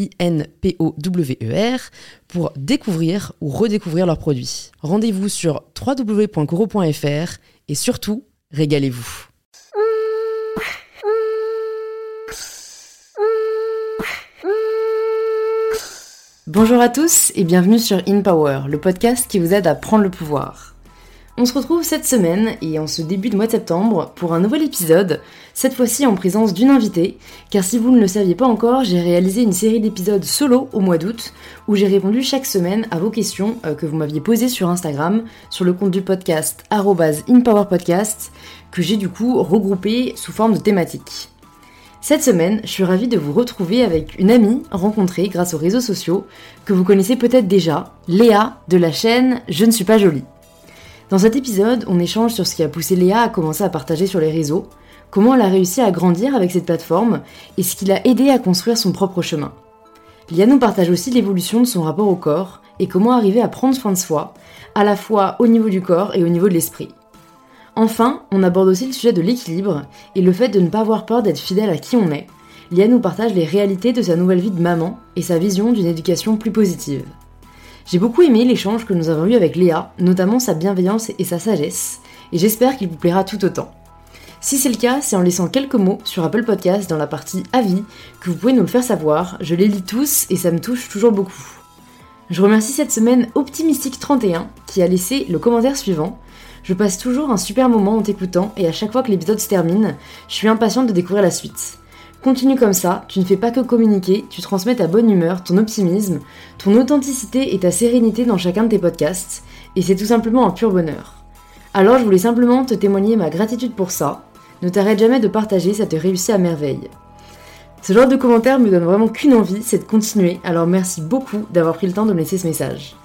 I-N-P-O-W-E-R, pour découvrir ou redécouvrir leurs produits. Rendez-vous sur www.coro.fr et surtout, régalez-vous. Bonjour à tous et bienvenue sur In Power, le podcast qui vous aide à prendre le pouvoir. On se retrouve cette semaine et en ce début de mois de septembre pour un nouvel épisode, cette fois-ci en présence d'une invitée, car si vous ne le saviez pas encore, j'ai réalisé une série d'épisodes solo au mois d'août où j'ai répondu chaque semaine à vos questions euh, que vous m'aviez posées sur Instagram, sur le compte du podcast InPowerPodcast, que j'ai du coup regroupé sous forme de thématiques. Cette semaine, je suis ravie de vous retrouver avec une amie rencontrée grâce aux réseaux sociaux que vous connaissez peut-être déjà, Léa de la chaîne Je ne suis pas jolie. Dans cet épisode, on échange sur ce qui a poussé Léa à commencer à partager sur les réseaux, comment elle a réussi à grandir avec cette plateforme et ce qui l'a aidé à construire son propre chemin. Léa nous partage aussi l'évolution de son rapport au corps et comment arriver à prendre soin de soi, à la fois au niveau du corps et au niveau de l'esprit. Enfin, on aborde aussi le sujet de l'équilibre et le fait de ne pas avoir peur d'être fidèle à qui on est. Lia nous partage les réalités de sa nouvelle vie de maman et sa vision d'une éducation plus positive. J'ai beaucoup aimé l'échange que nous avons eu avec Léa, notamment sa bienveillance et sa sagesse, et j'espère qu'il vous plaira tout autant. Si c'est le cas, c'est en laissant quelques mots sur Apple Podcast dans la partie avis que vous pouvez nous le faire savoir. Je les lis tous et ça me touche toujours beaucoup. Je remercie cette semaine Optimistique31 qui a laissé le commentaire suivant. Je passe toujours un super moment en t'écoutant et à chaque fois que l'épisode se termine, je suis impatiente de découvrir la suite. Continue comme ça, tu ne fais pas que communiquer, tu transmets ta bonne humeur, ton optimisme, ton authenticité et ta sérénité dans chacun de tes podcasts, et c'est tout simplement un pur bonheur. Alors je voulais simplement te témoigner ma gratitude pour ça. Ne t'arrête jamais de partager, ça te réussit à merveille. Ce genre de commentaires me donne vraiment qu'une envie, c'est de continuer, alors merci beaucoup d'avoir pris le temps de me laisser ce message.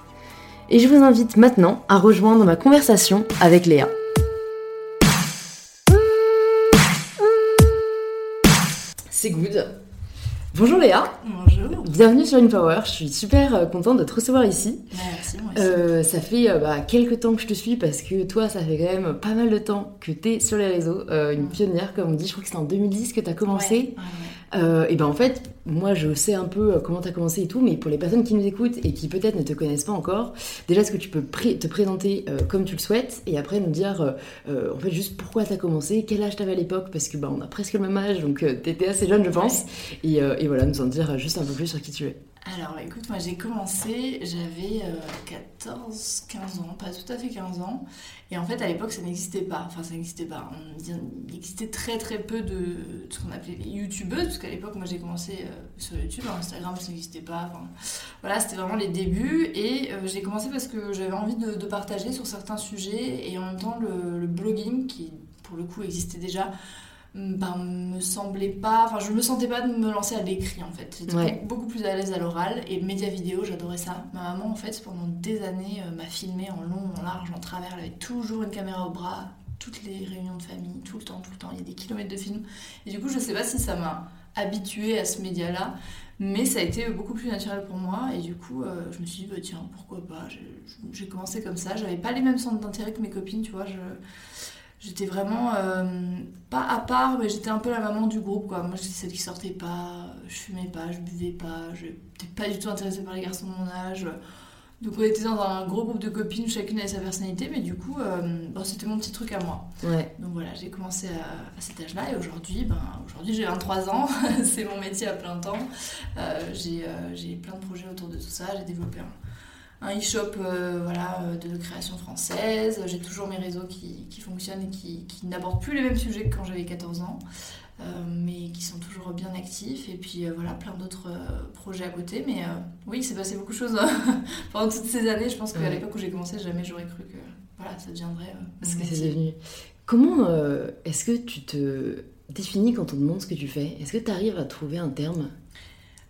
Et je vous invite maintenant à rejoindre ma conversation avec Léa. C'est good. Bonjour Léa. Bonjour. Bienvenue sur InPower. Je suis super euh, contente de te recevoir ici. Merci, moi aussi. Euh, ça fait euh, bah, quelques temps que je te suis parce que toi, ça fait quand même pas mal de temps que tu es sur les réseaux. Euh, une pionnière, comme on dit. Je crois que c'est en 2010 que tu as commencé. Ouais, ouais, ouais. Euh, et ben en fait, moi je sais un peu euh, comment tu as commencé et tout, mais pour les personnes qui nous écoutent et qui peut-être ne te connaissent pas encore, déjà est-ce que tu peux pré- te présenter euh, comme tu le souhaites et après nous dire euh, en fait juste pourquoi tu as commencé, quel âge tu avais à l'époque, parce que bah, on a presque le même âge, donc tu étais assez jeune je pense, et, et voilà, nous en dire juste un peu plus sur qui tu es. Alors écoute, moi j'ai commencé, j'avais euh, 14-15 ans, pas tout à fait 15 ans. Et en fait à l'époque ça n'existait pas, enfin ça n'existait pas. Il existait très très peu de, ce qu'on appelait les youtubeuses, parce qu'à l'époque moi j'ai commencé euh, sur YouTube, Instagram ça n'existait pas. Enfin, voilà, c'était vraiment les débuts. Et euh, j'ai commencé parce que j'avais envie de, partager sur certains sujets et en même temps le blogging qui pour le coup existait déjà ben, me semblait pas, enfin je me sentais pas de me lancer à l'écrit en fait. J'étais Ouais. beaucoup plus à l'aise à l'oral et média vidéo, j'adorais ça. Ma maman en fait pendant des années euh, m'a filmé en long, en large, en travers. Elle avait toujours une caméra au bras, toutes les réunions de famille, tout le temps, tout le temps. Il y a des kilomètres de films. Et du coup je sais pas si ça m'a habituée à ce média-là, mais ça a été beaucoup plus naturel pour moi et du coup euh, je me suis dit bah, tiens pourquoi pas? J'ai- J'ai commencé comme ça. J'avais pas les mêmes centres d'intérêt que mes copines, tu vois. Je, J'étais vraiment euh, pas à part, mais j'étais un peu la maman du groupe quoi. Moi j'étais celle qui sortait pas, je fumais pas, je buvais pas, je n'étais pas du tout intéressée par les garçons de mon âge. Donc on était dans un gros groupe de copines, chacune avait sa personnalité, mais du coup euh, bon, c'était mon petit truc à moi. Ouais. Donc voilà, j'ai commencé à, à cet âge-là et aujourd'hui, ben, aujourd'hui j'ai 23 ans, c'est mon métier à plein temps. Euh, j'ai, euh, j'ai plein de projets autour de tout ça, j'ai développé un, un e-shop voilà, de création française. J'ai toujours mes réseaux qui, qui fonctionnent et qui, qui n'abordent plus les mêmes sujets que quand j'avais 14 ans. mais qui sont toujours bien actifs. Et puis voilà plein d'autres projets à côté. Mais oui il s'est passé beaucoup de choses pendant toutes ces années je pense qu'à l'époque où j'ai commencé jamais j'aurais cru que voilà ça deviendrait ce que c'est devenu. Comment est-ce que tu te définis quand on te demande ce que tu fais? Est-ce que tu arrives à trouver un terme?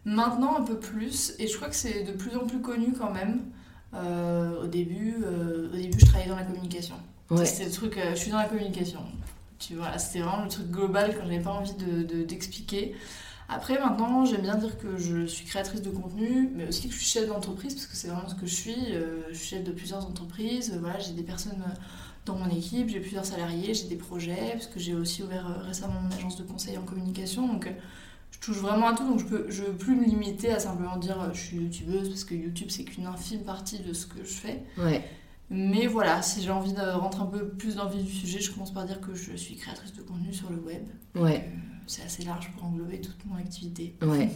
Maintenant un peu plus, et je crois que c'est de plus en plus connu quand même. Euh, au, début, euh, au début, je travaillais dans la communication. C'était le truc, euh, je suis dans la communication. Tu vois, c'était vraiment le truc global quand j'avais pas envie d'expliquer. De, Après, maintenant, j'aime bien dire que je suis créatrice de contenu, mais aussi que je suis chef d'entreprise, parce que c'est vraiment ce que je suis. je suis chef de plusieurs entreprises. Voilà, j'ai des personnes dans mon équipe, j'ai plusieurs salariés, j'ai des projets, parce que j'ai aussi ouvert récemment mon agence de conseil en communication. Donc, je touche vraiment à tout, donc je peux, je veux plus me limiter à simplement dire euh, je suis youtubeuse parce que YouTube c'est qu'une infime partie de ce que je fais. Ouais. Mais voilà, si j'ai envie de rentrer un peu plus dans le vif du sujet, je commence par dire que je suis créatrice de contenu sur le web. Ouais. Euh, c'est assez large pour englober toute mon activité. Ouais.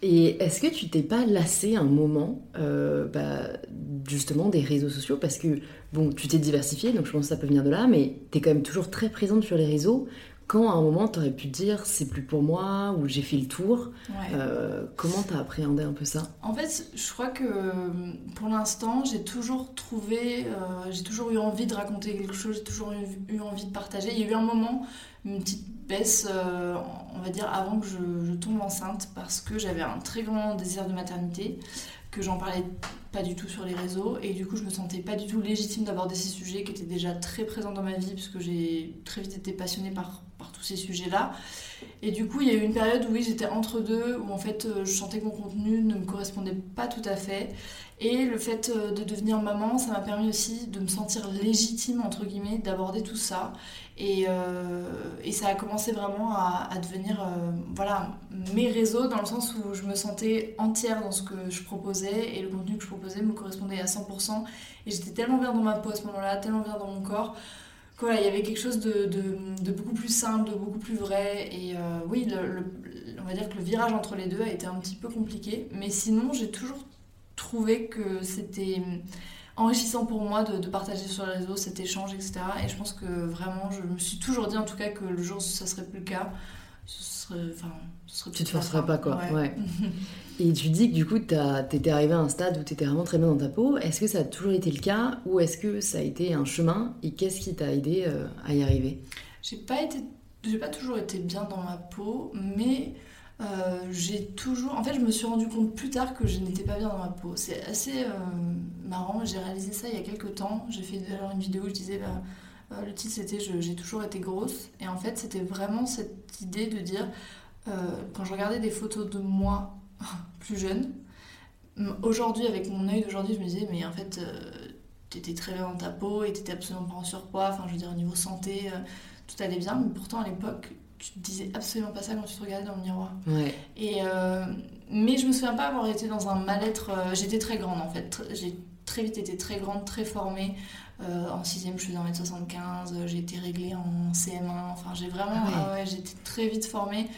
Et est-ce que tu t'es pas lassé un moment, euh, bah, justement, des réseaux sociaux? Parce que, bon, tu t'es diversifié, donc je pense que ça peut venir de là, mais tu es quand même toujours très présente sur les réseaux quand à un moment tu aurais pu dire c'est plus pour moi ou j'ai fait le tour, euh, comment t'as appréhendé un peu ça? En fait, je crois que pour l'instant, j'ai toujours trouvé, euh, j'ai toujours eu envie de raconter quelque chose, j'ai toujours eu, envie de partager. Il y a eu un moment, une petite baisse, euh, on va dire, avant que je, je tombe enceinte parce que j'avais un très grand désir de maternité que j'en parlais pas du tout sur les réseaux. Et du coup je me sentais pas du tout légitime d'aborder ces sujets qui étaient déjà très présents dans ma vie puisque j'ai très vite été passionnée par, par tous ces sujets là et du coup il y a eu une période où oui j'étais entre deux où en fait euh, je sentais que mon contenu ne me correspondait pas tout à fait et le fait euh, de devenir maman ça m'a permis aussi de me sentir légitime entre guillemets d'aborder tout ça et, euh, ça a commencé vraiment à, devenir euh, voilà, mes réseaux dans le sens où je me sentais entière dans ce que je proposais et le contenu que je proposais me correspondait à 100%. Et j'étais tellement bien dans ma peau à ce moment-là, tellement bien dans mon corps. Voilà, il y avait quelque chose de, beaucoup plus simple, de beaucoup plus vrai. Et oui, on va dire que le virage entre les deux a été un petit peu compliqué. Mais sinon, j'ai toujours trouvé que c'était enrichissant pour moi de, partager sur les réseaux cet échange, etc. Et je pense que vraiment, je me suis toujours dit en tout cas que le jour où ça serait plus le cas, ce serait, enfin, ce serait tu te forcerais pas, quoi. Ouais. et tu dis que du coup, tu étais arrivé à un stade où tu étais vraiment très bien dans ta peau. Est-ce que ça a toujours été le cas ou est-ce que ça a été un chemin et qu'est-ce qui t'a aidé euh, à y arriver? J'ai pas été, j'ai pas toujours été bien dans ma peau, mais j'ai toujours. En fait, je me suis rendu compte plus tard que je n'étais pas bien dans ma peau. C'est assez euh, marrant. J'ai réalisé ça il y a quelques temps. J'ai fait alors une vidéo où je disais. Bah, euh, le titre c'était J'ai toujours été grosse. Et en fait, c'était vraiment cette idée de dire. quand je regardais des photos de moi plus jeune, aujourd'hui, avec mon œil d'aujourd'hui, je me disais, mais en fait, tu étais très bien dans ta peau et t'étais absolument pas en surpoids. Enfin, je veux dire, au niveau santé, tout allait bien. Mais pourtant, à l'époque, tu te disais absolument pas ça quand tu te regardais dans le miroir. Et, euh, mais je me souviens pas avoir été dans un mal-être. Euh, j'étais très grande en fait. J'ai très vite été très grande, très formée. Euh, en 6 je faisais 1m75. J'ai été réglée en CM1. Enfin, j'ai vraiment. Ah ouais. j'étais très vite formée.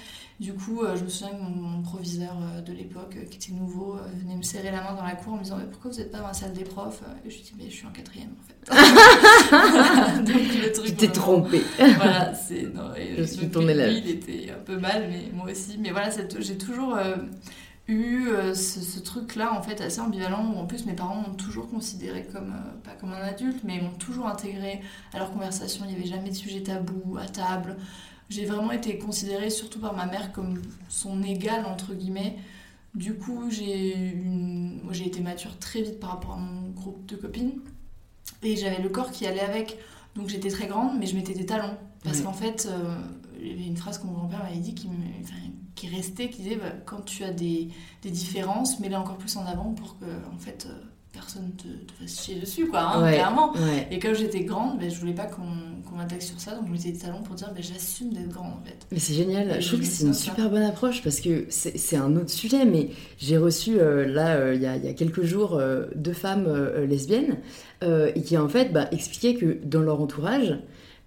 Du coup, euh, je me souviens que mon, proviseur euh, de l'époque, euh, qui était nouveau, venait me serrer la main dans la cour en me disant mais Pourquoi vous n'êtes pas dans la salle des profs Et je lui dis Mais je suis en quatrième en fait. donc, le truc, tu t'es trompée. voilà, c'est. je suis ton élève. il était un peu mal, mais moi aussi. Mais voilà, j'ai toujours eu ce, truc-là en fait assez ambivalent où en plus mes parents m'ont toujours considéré comme pas comme un adulte mais m'ont toujours intégré à leur conversation il n'y avait jamais de sujet tabou à table j'ai vraiment été considérée, surtout par ma mère, comme son égale, entre guillemets. Du coup, j'ai une... j'ai été mature très vite par rapport à mon groupe de copines. Et j'avais le corps qui allait avec. Donc j'étais très grande, mais je mettais des talons. Parce qu'en fait, euh, il y avait une phrase que mon grand-père m'avait dit qui, qui restait, qui disait bah, quand tu as des, des différences, mets-les encore plus en avant pour que, en fait, euh, personne te, te fasse chier dessus, quoi, hein, clairement. Et comme j'étais grande, ben, je voulais pas qu'on m'attaque sur ça, donc je mettais des talons pour dire ben, j'assume d'être grande en fait. Mais c'est génial, je trouve que c'est une super bonne approche parce que c'est un autre sujet, mais j'ai reçu euh, là, euh, il y, a, y, a quelques jours, euh, deux femmes lesbiennes et qui en fait bah, expliquaient que dans leur entourage,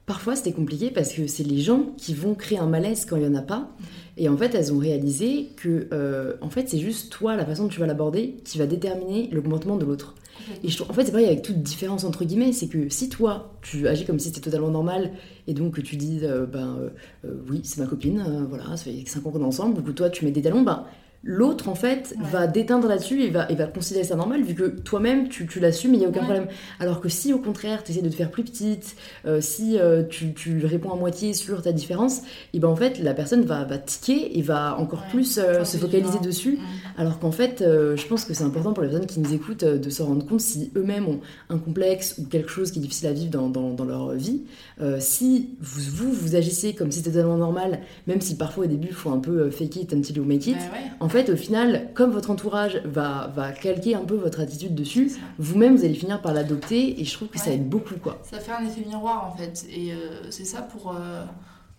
parfois c'était compliqué parce que c'est les gens qui vont créer un malaise quand il n'y en a pas. Et en fait, elles ont réalisé que euh, en fait, c'est juste toi, la façon dont tu vas l'aborder, qui va déterminer le comportement de l'autre. Et je trouve, en fait, c'est pareil avec toute différence entre guillemets, c'est que si toi, tu agis comme si c'était totalement normal, et donc que tu dis, euh, ben euh, oui, c'est ma copine, voilà, ça fait 5 ans qu'on est ensemble, ou que toi, tu mets des talons, ben l'autre en fait va déteindre là-dessus et va, et va considérer ça normal vu que toi-même tu, tu l'assumes il n'y a aucun problème. Alors que si au contraire tu essaies de te faire plus petite euh, si euh, tu, tu, réponds à moitié sur ta différence et ben en fait la personne va, va tiquer et va encore plus euh, se focaliser dessus. Alors qu'en fait je pense que c'est important pour les personnes qui nous écoutent de se rendre compte si eux-mêmes ont un complexe ou quelque chose qui est difficile à vivre dans, dans, dans leur vie. Si vous, vous, vous agissez comme si c'était totalement normal même si parfois au début il faut un peu fake it until you make it en fait, au final, comme votre entourage va, va calquer un peu votre attitude dessus, vous-même, vous allez finir par l'adopter et je trouve que ça aide beaucoup. quoi. Ça fait un effet miroir en fait. Et euh, c'est ça pour, euh,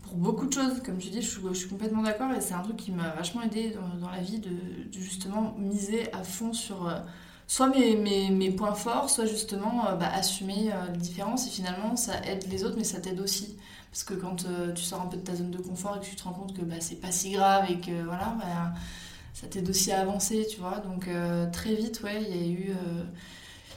pour beaucoup de choses. Comme tu dis, je suis, je suis complètement d'accord et c'est un truc qui m'a vachement aidé dans, la vie de, justement miser à fond sur. Euh, soit mes, mes, mes, points forts, soit justement bah, assumer les différences et finalement ça aide les autres mais ça t'aide aussi. Parce que quand tu sors un peu de ta zone de confort et que tu te rends compte que bah, c'est pas si grave et que voilà, bah, ça t'aide aussi à avancer, tu vois. Donc euh, très vite, ouais, il y a eu... Euh,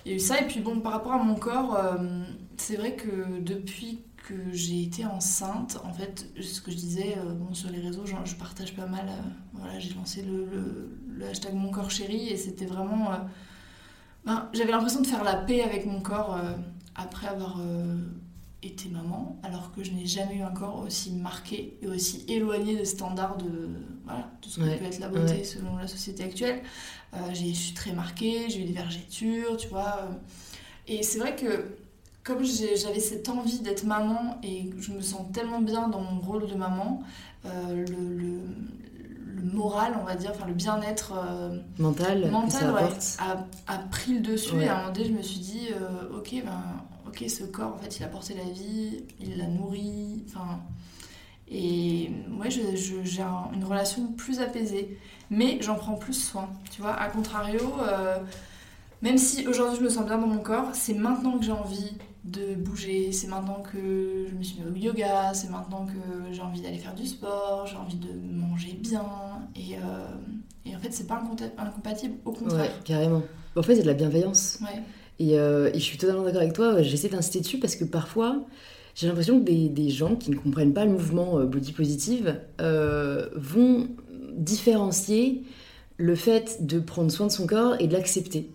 y a eu ça, et puis bon, par rapport à mon corps, euh, c'est vrai que depuis que j'ai été enceinte, en fait, ce que je disais bon, sur les réseaux, je partage pas mal. voilà, j'ai lancé le, le, hashtag Mon corps chéri et c'était vraiment. Ben, J'avais l'impression de faire la paix avec mon corps après avoir été maman, alors que je n'ai jamais eu un corps aussi marqué et aussi éloigné des standards de, voilà, de ce que peut être la beauté selon la société actuelle. Euh, j'ai suis très marquée, j'ai eu des vergetures, tu vois. Euh. et c'est vrai que comme j'avais cette envie d'être maman et je me sens tellement bien dans mon rôle de maman, euh, le, le, moral, on va dire, enfin le bien-être mental, mental a, a, pris le dessus. Et à un moment donné, je me suis dit, ok, ben ok, ce corps, en fait, il a porté la vie, il l'a nourri, enfin... Et moi, j'ai une relation plus apaisée. Mais j'en prends plus soin, tu vois. A contrario, euh, même si aujourd'hui je me sens bien dans mon corps, c'est maintenant que j'ai envie de bouger, c'est maintenant que je me suis mis au yoga, c'est maintenant que j'ai envie d'aller faire du sport, j'ai envie de manger bien. Et, euh, et en fait, c'est pas incompatible, au contraire. Ouais, carrément. En fait, c'est de la bienveillance. Ouais. Euh, et, je suis totalement d'accord avec toi, j'essaie d'insister dessus parce que parfois, j'ai l'impression que des, des, gens qui ne comprennent pas le mouvement euh, body positive euh, vont différencier le fait de prendre soin de son corps et de l'accepter.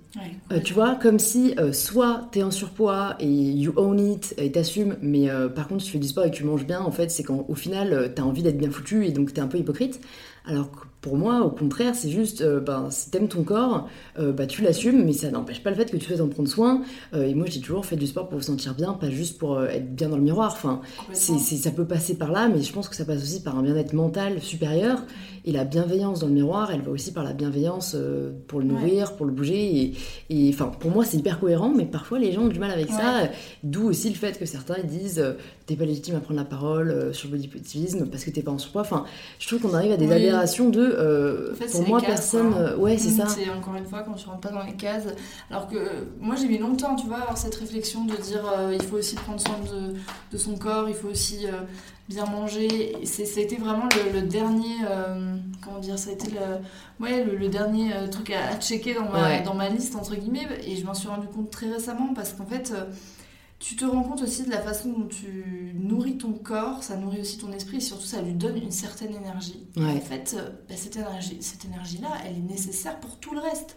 tu vois, comme si soit t'es en surpoids et you own it et t'assumes, mais par contre, tu fais du sport et tu manges bien, en fait, c'est qu'au final, t'as envie d'être bien foutu et donc t'es un peu hypocrite. Alors pour moi, au contraire, c'est juste, euh, ben, si t'aimes ton corps, euh, bah, tu l'assumes, mais ça n'empêche pas le fait que tu fais en prendre soin. Euh, et moi, j'ai toujours fait du sport pour vous sentir bien, pas juste pour être bien dans le miroir. Enfin, c'est, ça peut passer par là, mais je pense que ça passe aussi par un bien-être mental supérieur. Et la bienveillance dans le miroir, elle va aussi par la bienveillance pour le nourrir, pour le bouger. Et, enfin, pour moi, c'est hyper cohérent, mais parfois les gens ont du mal avec ça. D'où aussi le fait que certains disent t'es pas légitime à prendre la parole sur le body positivisme parce que t'es pas en surpoids. Enfin, je trouve qu'on arrive à des aberrations de euh, pour moi, personne. Euh, ouais, c'est ça. C'est encore une fois quand tu rentres pas dans les cases. Alors que moi, j'ai mis longtemps, tu vois, avoir cette réflexion de dire euh, il faut aussi prendre soin de, de, son corps, il faut aussi bien manger. C'était vraiment le, dernier. comment dire Ça a été le, ouais, le, dernier truc à, checker dans ma, dans ma liste, entre guillemets. Et je m'en suis rendu compte très récemment parce qu'en fait tu te rends compte aussi de la façon dont tu nourris ton corps, ça nourrit aussi ton esprit et surtout ça lui donne une certaine énergie. En fait, euh, bah, cette énergie, cette énergie-là, elle est nécessaire pour tout le reste.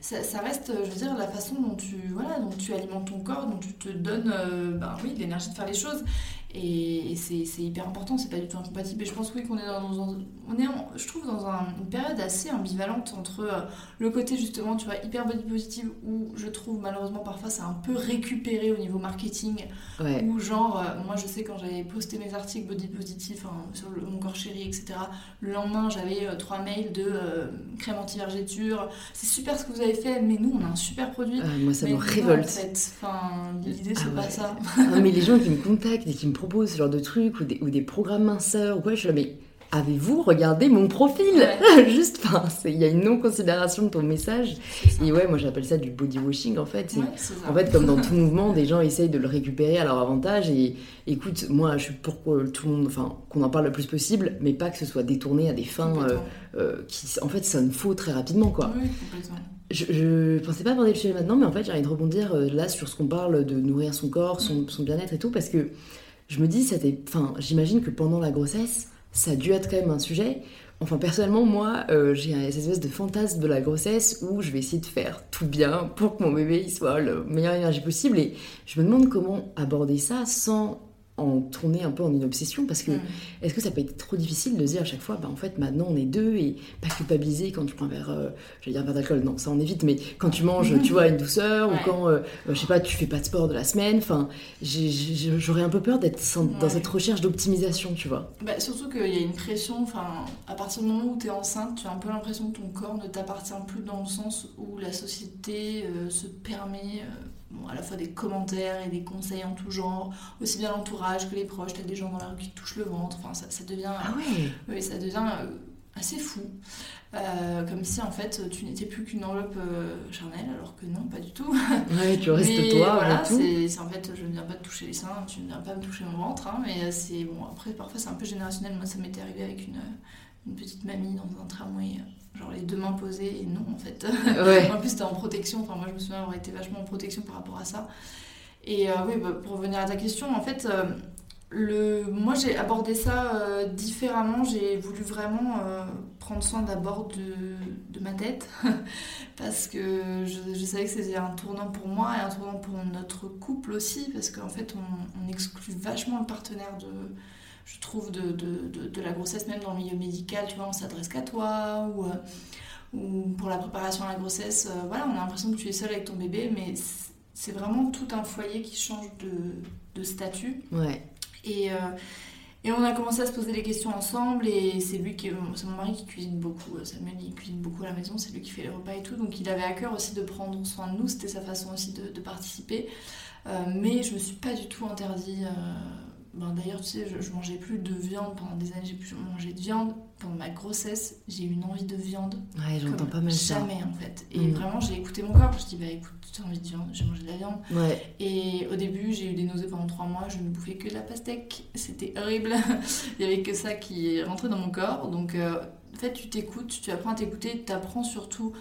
Ça, reste, je veux dire, la façon dont tu, voilà, dont tu alimentes ton corps, dont tu te donnes, euh, ben oui, l'énergie de faire les choses. Et, c'est hyper important, c'est pas du tout incompatible. Et je pense oui qu'on est dans, on est je trouve dans une période assez ambivalente entre euh, le côté justement, tu vois, hyper body positive où je trouve malheureusement parfois c'est un peu récupéré au niveau marketing. Ou genre, euh, moi je sais quand j'avais posté mes articles body positive sur mon corps chéri, etc. Le lendemain j'avais euh, trois mails de crème anti-vergéture. C'est super ce que vous avez fait, mais nous on a un super produit. moi ça me révolte. En fait. Enfin, l'idée c'est ah pas ça. mais les gens qui me contactent et qui me ce genre de trucs ou des, ou des programmes minceurs ou quoi, je suis là, mais avez-vous regardé mon profil Juste, enfin, il y a une non-considération de ton message. Et ouais, moi j'appelle ça du body washing en fait. en fait, comme dans tout mouvement, des gens essayent de le récupérer à leur avantage. Et écoute, moi je suis pour que tout le monde, enfin, qu'on en parle le plus possible, mais pas que ce soit détourné à des fins euh, euh, qui, en fait, sonnent faux très rapidement quoi. Oui, complètement. Je, je, pensais pas aborder le sujet maintenant, mais en fait, j'ai envie de rebondir euh, là sur ce qu'on parle de nourrir son corps, son, mm. son bien-être et tout, parce que je me dis, enfin, j'imagine que pendant la grossesse, ça a dû être quand même un sujet. Enfin, personnellement, moi, euh, j'ai cette espèce de fantasme de la grossesse où je vais essayer de faire tout bien pour que mon bébé soit le meilleure énergie possible. Et je me demande comment aborder ça sans en tourner un peu en une obsession parce que mm. est-ce que ça peut être trop difficile de dire à chaque fois bah en fait maintenant on est deux et pas culpabiliser quand tu prends un verre euh, je vais dire un verre d'alcool. Non ça on évite. Mais quand tu manges tu vois une douceur ou quand euh, je sais pas tu fais pas de sport de la semaine enfin j'aurais un peu peur d'être dans cette recherche d'optimisation tu vois. Bah, surtout qu'il y a une pression enfin à partir du moment où tu es enceinte tu as un peu l'impression que ton corps ne t'appartient plus dans le sens où la société euh, se permet à la fois des commentaires et des conseils en tout genre, aussi bien l'entourage que les proches, t'as des gens dans la rue qui touchent le ventre, enfin ça, ça devient, ah oui, ça devient euh, assez fou. Euh, comme si en fait tu n'étais plus qu'une enveloppe euh, charnelle, alors que non, pas du tout. Ouais, tu restes toi. Voilà, c'est en fait, je ne viens pas te toucher les seins, tu ne viens pas me toucher mon ventre, hein, mais c'est bon. Après, parfois c'est un peu générationnel. Moi, ça m'était arrivé avec une, une petite mamie dans un tramway genre les deux mains posées et non en fait. en plus, t'es en protection. Enfin, moi, je me souviens avoir été vachement en protection par rapport à ça. Et euh, oui, bah, pour revenir à ta question, en fait, euh, le... moi, j'ai abordé ça euh, différemment. J'ai voulu vraiment prendre soin d'abord de, de, ma tête parce que je, je savais que c'était un tournant pour moi et un tournant pour notre couple aussi parce qu'en fait, on, on exclut vachement le partenaire de je trouve, de, de, de, la grossesse, même dans le milieu médical, tu vois, on s'adresse qu'à toi, ou, euh, ou pour la préparation à la grossesse, euh, voilà, on a l'impression que tu es seule avec ton bébé, mais c'est vraiment tout un foyer qui change de, de statut. Ouais. Et, euh, et on a commencé à se poser des questions ensemble, et c'est lui qui, c'est mon mari qui cuisine beaucoup, Samuel il cuisine beaucoup à la maison, c'est lui qui fait les repas et tout, donc il avait à cœur aussi de prendre soin de nous, c'était sa façon aussi de, participer. mais je me suis pas du tout interdit ben, d'ailleurs, tu sais, je, mangeais plus de viande pendant des années, j'ai plus mangé de viande. Pendant ma grossesse, j'ai eu une envie de viande. Ouais, j'entends pas mal ça. Jamais en fait. Et mm. vraiment, j'ai écouté mon corps. Je dis, bah écoute, tu as envie de viande, j'ai mangé de la viande. Ouais. Et au début, j'ai eu des nausées pendant trois mois, je ne bouffais que de la pastèque. C'était horrible. Il y avait que ça qui rentrait dans mon corps. Donc, euh, en fait, tu t'écoutes, tu apprends à t'écouter, tu apprends surtout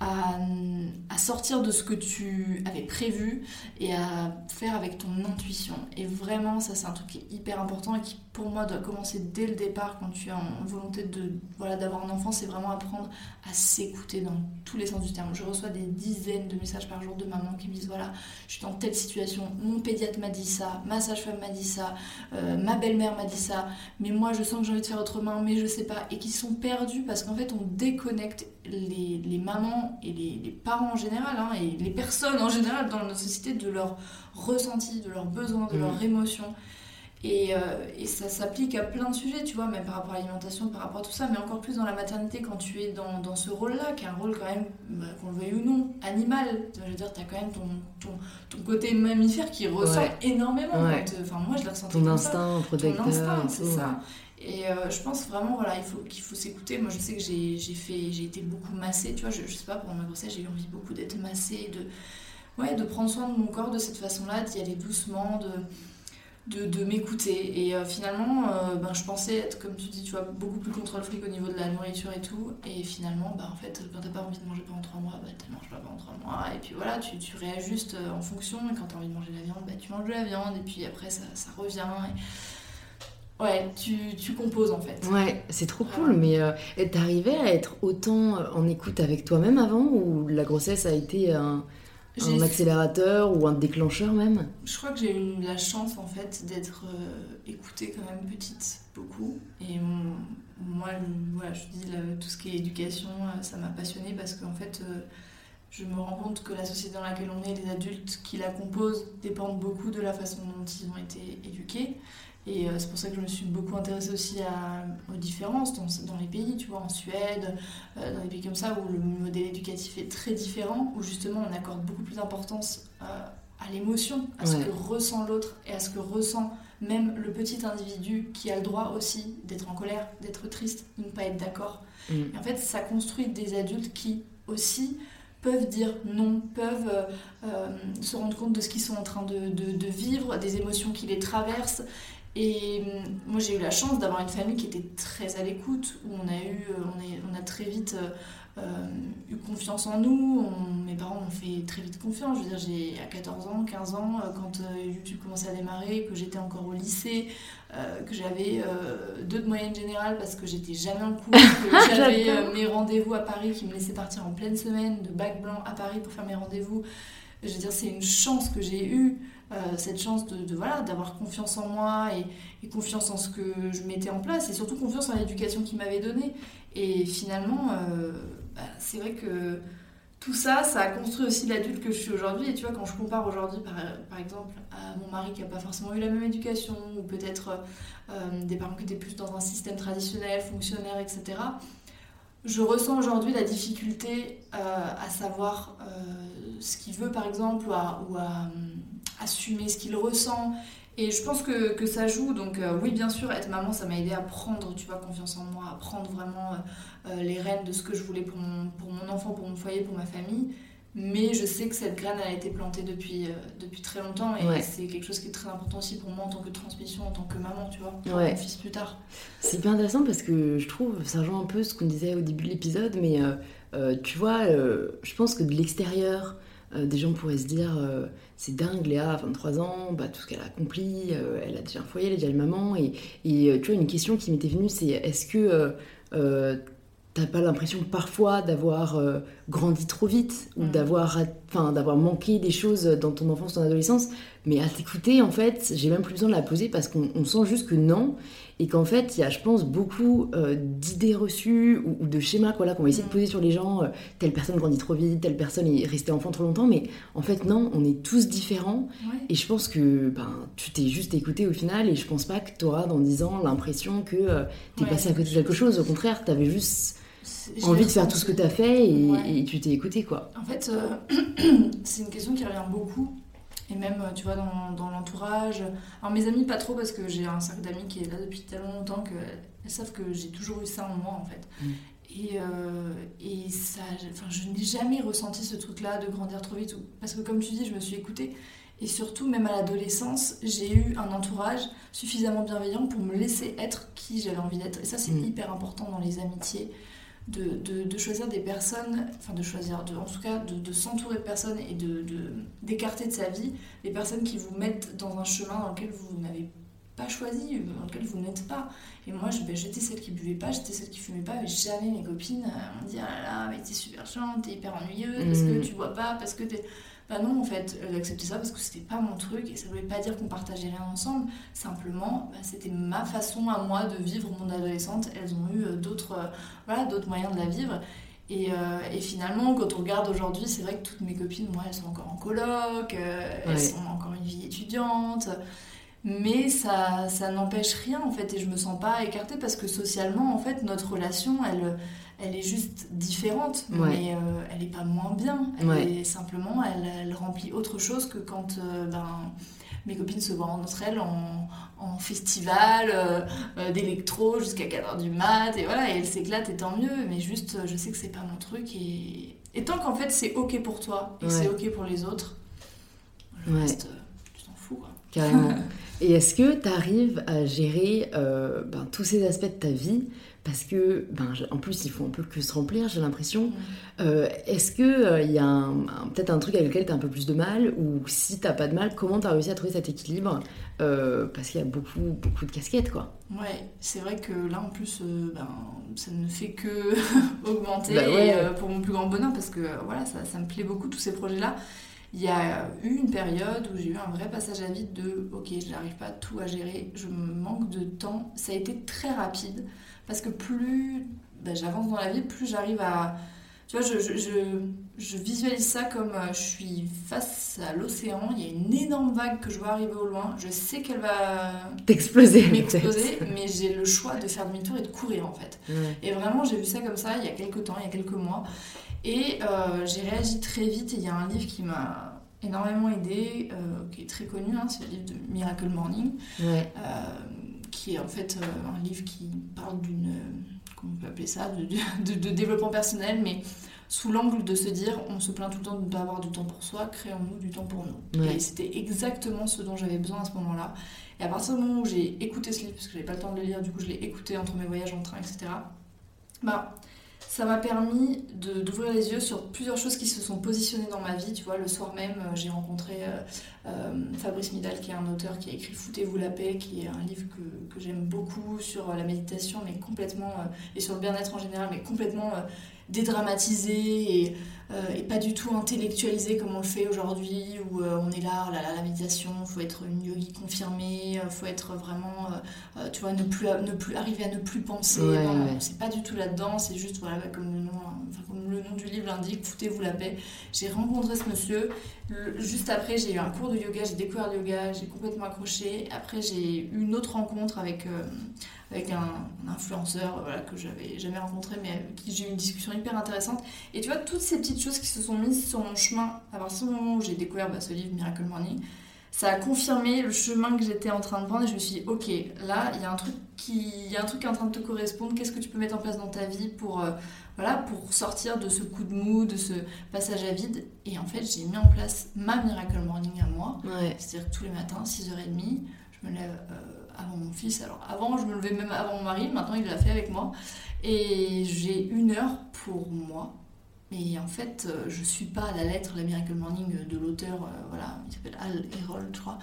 à, sortir de ce que tu avais prévu et à faire avec ton intuition. Et vraiment, ça c'est un truc qui est hyper important et qui pour moi doit commencer dès le départ quand tu as en volonté de voilà d'avoir un enfant, c'est vraiment apprendre à s'écouter dans tous les sens du terme. Je reçois des dizaines de messages par jour de mamans qui me disent voilà, je suis dans telle situation, mon pédiatre m'a dit ça, ma sage-femme m'a dit ça, euh, ma belle-mère m'a dit ça, mais moi je sens que j'ai envie de faire autrement, mais je sais pas, et qui sont perdus parce qu'en fait on déconnecte les, les mamans et les, les, parents en général, hein, et les personnes en général dans notre société de leur ressenti, de leurs besoins, de leurs mmh. émotions. Et, euh, et, ça s'applique à plein de sujets, tu vois, même par rapport à l'alimentation, par rapport à tout ça, mais encore plus dans la maternité quand tu es dans, dans ce rôle-là, qui est un rôle quand même, bah, qu'on le veuille ou non, animal. Je veux dire, tu as quand même ton, ton, ton, côté mammifère qui ressort énormément. Enfin, moi, je l'ai ressenti ton comme instinct, ça. Protecteur, ton instinct, c'est ça. Et euh, je pense vraiment voilà, il faut, qu'il faut s'écouter. Moi, je sais que j'ai fait, j'ai été beaucoup massée, tu vois, je, je sais pas, pendant ma grossesse, j'ai eu envie beaucoup d'être massée, de, ouais, de prendre soin de mon corps de cette façon-là, d'y aller doucement, de de, de m'écouter. Et euh, finalement, euh, ben, je pensais être, comme tu dis, tu vois, beaucoup plus contrôle fric au niveau de la nourriture et tout. Et finalement, ben, en fait, quand t'as pas envie de manger pendant 3 mois, ben, tu manges pas pendant 3 mois. Et puis voilà, tu, tu réajustes euh, en fonction. Et quand t'as envie de manger de la viande, ben, tu manges de la viande. Et puis après, ça, ça revient. Ouais, tu, tu, composes en fait. Ouais, c'est trop cool, mais euh, t'arrivais à être autant en écoute avec toi-même avant ou la grossesse a été un, un accélérateur ou un déclencheur même Je crois que j'ai eu la chance en fait d'être euh, écoutée quand même petite, beaucoup. Et moi, voilà, je dis tout ce qui est éducation, euh, ça m'a passionnée parce qu'en fait, euh, je me rends compte que la société dans laquelle on est, les adultes qui la composent, dépendent beaucoup de la façon dont ils ont été éduqués. Et euh, c'est pour ça que je me suis beaucoup intéressée aussi à, aux différences dans, dans, les pays, tu vois, en Suède, euh, dans des pays comme ça où le modèle éducatif est très différent, où justement on accorde beaucoup plus d'importance euh, à l'émotion, à ce que ressent l'autre et à ce que ressent même le petit individu qui a le droit aussi d'être en colère, d'être triste, de ne pas être d'accord. Mm. Et en fait, ça construit des adultes qui aussi peuvent dire non, peuvent euh, euh, se rendre compte de ce qu'ils sont en train de, de, vivre, des émotions qui les traversent. Et mm, moi, j'ai eu la chance d'avoir une famille qui était très à l'écoute, où on a, eu, euh, on, est, on a très vite eu confiance en nous. mes parents m'ont fait très vite confiance. Je veux dire, j'ai à 14 ans, 15 ans, quand YouTube commençait à démarrer, que j'étais encore au lycée, euh, que j'avais euh, deux de moyenne générale parce que j'étais jamais en cours, que j'avais euh, mes rendez-vous à Paris qui me laissaient partir en pleine semaine de bac blanc à Paris pour faire mes rendez-vous. Je veux dire, c'est une chance que j'ai eue, cette chance de, voilà d'avoir confiance en moi et, confiance en ce que je mettais en place et surtout confiance en l'éducation qu'il m'avait donnée. Et finalement, bah, c'est vrai que tout ça, ça a construit aussi l'adulte que je suis aujourd'hui. Et tu vois, quand je compare aujourd'hui, par, par, exemple, à mon mari qui n'a pas forcément eu la même éducation, ou peut-être euh, des parents qui étaient plus dans un système traditionnel, fonctionnaire, etc., je ressens aujourd'hui la difficulté euh, à savoir euh, ce qu'il veut, par exemple, ou à, à assumer ce qu'il ressent. Et je pense que, ça joue. Donc, oui, bien sûr, être maman, ça m'a aidé à prendre, tu vois, confiance en moi, à prendre vraiment euh, les rênes de ce que je voulais pour mon, pour mon enfant, pour mon foyer, pour ma famille. Mais je sais que cette graine a été plantée depuis, euh, depuis très longtemps et c'est quelque chose qui est très important aussi pour moi en tant que transmission, en tant que maman, tu vois, pour mon fils plus tard. C'est bien intéressant parce que je trouve, ça rejoint un peu ce qu'on disait au début de l'épisode, mais euh, tu vois, je pense que de l'extérieur, des gens pourraient se dire c'est dingue, Léa, 23 ans, bah, tout ce qu'elle a accompli, elle a déjà un foyer, elle a déjà une maman. Et, et tu vois, une question qui m'était venue, c'est est-ce que t'as pas l'impression parfois d'avoir euh, grandi trop vite ou mm. d'avoir enfin d'avoir manqué des choses dans ton enfance ton adolescence mais à t'écouter en fait j'ai même plus besoin de la poser parce qu'on sent juste que non et qu'en fait il y a je pense beaucoup euh, d'idées reçues ou, de schémas quoi qu'on va essayer de mm. poser sur les gens euh, telle personne grandit trop vite telle personne est restée enfant trop longtemps mais en fait non on est tous différents et je pense que ben tu t'es juste écouté au final et je pense pas que tu auras dans 10 ans l'impression que tu es passé à côté de quelque chose au contraire tu avais juste envie de faire tout ce que tu as fait et, tu t'es écouté quoi. En fait, euh, c'est une question qui revient beaucoup. Et même, tu vois, dans, dans l'entourage. Alors, mes amis, pas trop, parce que j'ai un cercle d'amis qui est là depuis tellement longtemps qu'elles savent que j'ai toujours eu ça en moi, en fait. Mm. Et, euh, et ça, enfin, je n'ai jamais ressenti ce truc-là de grandir trop vite. Parce que, comme tu dis, je me suis écoutée. Et surtout, même à l'adolescence, j'ai eu un entourage suffisamment bienveillant pour me laisser être qui j'avais envie d'être. Et ça, c'est mm. hyper important dans les amitiés de, de, choisir des personnes, enfin de choisir, de, en tout cas de, s'entourer de personnes et de, d'écarter de, sa vie des personnes qui vous mettent dans un chemin dans lequel vous n'avez pas choisi, dans lequel vous n'êtes pas. Et moi, ben, j'étais celle qui buvait pas, j'étais celle qui fumait pas, mais jamais mes copines euh, m'ont dit Ah là là, mais t'es super chiante, t'es hyper ennuyeuse, parce que mm. tu vois pas, parce que t'es. Bah non, en fait, j'ai accepté ça parce que c'était pas mon truc et ça voulait pas dire qu'on partageait rien ensemble. Simplement, bah, c'était ma façon à moi de vivre mon adolescente. Elles ont eu euh, d'autres euh, voilà, d'autres moyens de la vivre. Et, euh, et, finalement, quand on regarde aujourd'hui, c'est vrai que toutes mes copines, moi, elles sont encore en coloc, elles sont encore une vie étudiante. Mais ça, ça n'empêche rien, en fait, et je me sens pas écartée parce que socialement, en fait, notre relation, elle elle est juste différente, mais euh, elle n'est pas moins bien. Elle est simplement, elle, remplit autre chose que quand euh, ben, mes copines se voient entre elles en, en festival euh, d'électro jusqu'à 4h du mat, et voilà, et elles s'éclatent, et tant mieux, mais juste, je sais que c'est pas mon truc, et, et tant qu'en fait c'est ok pour toi, et c'est ok pour les autres, le reste, tu t'en fous. Quoi. Carrément. et est-ce que tu arrives à gérer ben, tous ces aspects de ta vie? Parce que, ben, en plus, il faut un peu que se remplir, j'ai l'impression. Euh, est-ce qu'il euh, y a peut-être un truc avec lequel tu as un peu plus de mal? Ou si tu pas de mal, comment tu as réussi à trouver cet équilibre euh, Parce qu'il y a beaucoup, beaucoup de casquettes, quoi? Ouais, c'est vrai que là, en plus, ben, ça ne fait que augmenter bah pour mon plus grand bonheur, parce que voilà, ça, ça me plaît beaucoup, tous ces projets-là. Il y a eu une période où j'ai eu un vrai passage à vide de ok, je n'arrive pas tout à gérer, je manque de temps. Ça a été très rapide. Parce que plus ben, j'avance dans la vie, plus j'arrive à... Tu vois, je, je, je, visualise ça comme euh, je suis face à l'océan, il y a une énorme vague que je vois arriver au loin, je sais qu'elle va t'exploser, m'exploser, mais j'ai le choix de faire demi-tour et de courir en fait. Et vraiment, j'ai vu ça comme ça il y a quelques temps, il y a quelques mois, et euh, j'ai réagi très vite. Il y a un livre qui m'a énormément aidé, qui est très connu, hein, c'est le livre de Miracle Morning, qui est en fait un livre qui parle d'une, comment on peut appeler ça, de, de développement personnel, mais sous l'angle de se dire on se plaint tout le temps de ne pas avoir du temps pour soi, créons-nous du temps pour nous. Et c'était exactement ce dont j'avais besoin à ce moment-là. Et à partir du moment où j'ai écouté ce livre, parce que j'avais pas le temps de le lire, du coup je l'ai écouté entre mes voyages en train, etc. Bah, ça m'a permis d'ouvrir les yeux sur plusieurs choses qui se sont positionnées dans ma vie. Tu vois, le soir même, euh, j'ai rencontré euh, euh, Fabrice Midal, qui est un auteur qui a écrit Foutez-vous la paix, qui est un livre que, que j'aime beaucoup sur la méditation, mais complètement, et sur le bien-être en général, mais complètement dédramatisé et, pas du tout intellectualisé comme on le fait aujourd'hui, où euh, on est là, oh là, la méditation, il faut être une yogi confirmée, il euh, faut être vraiment, tu vois, ne plus, ne plus arriver à ne plus penser. C'est pas du tout là-dedans, c'est juste, voilà, bah, comme, le nom, enfin, comme le nom du livre l'indique, foutez-vous la paix. J'ai rencontré ce monsieur, juste après, j'ai eu un cours de yoga, j'ai découvert le yoga, j'ai complètement accroché. Après, j'ai eu une autre rencontre avec avec un, influenceur voilà, que j'avais jamais rencontré, mais avec qui j'ai eu une discussion hyper intéressante. Et tu vois, toutes ces petites choses qui se sont mises sur mon chemin à partir du moment où j'ai découvert bah, ce livre Miracle Morning, ça a confirmé le chemin que j'étais en train de prendre et je me suis dit, ok, là, il y a un truc qui, y a un truc qui est en train de te correspondre. Qu'est-ce que tu peux mettre en place dans ta vie pour, euh, voilà, pour sortir de ce coup de mou, de ce passage à vide? Et en fait, j'ai mis en place ma Miracle Morning à moi. C'est-à-dire que tous les matins, 6h30, je me lève. Euh, avant mon fils. Alors avant, je me levais même avant mon mari, maintenant il l'a fait avec moi. Et j'ai une heure pour moi. Mais en fait, euh, je suis pas à la lettre la Miracle Morning de l'auteur, euh, voilà, il s'appelle Al Herold, je crois.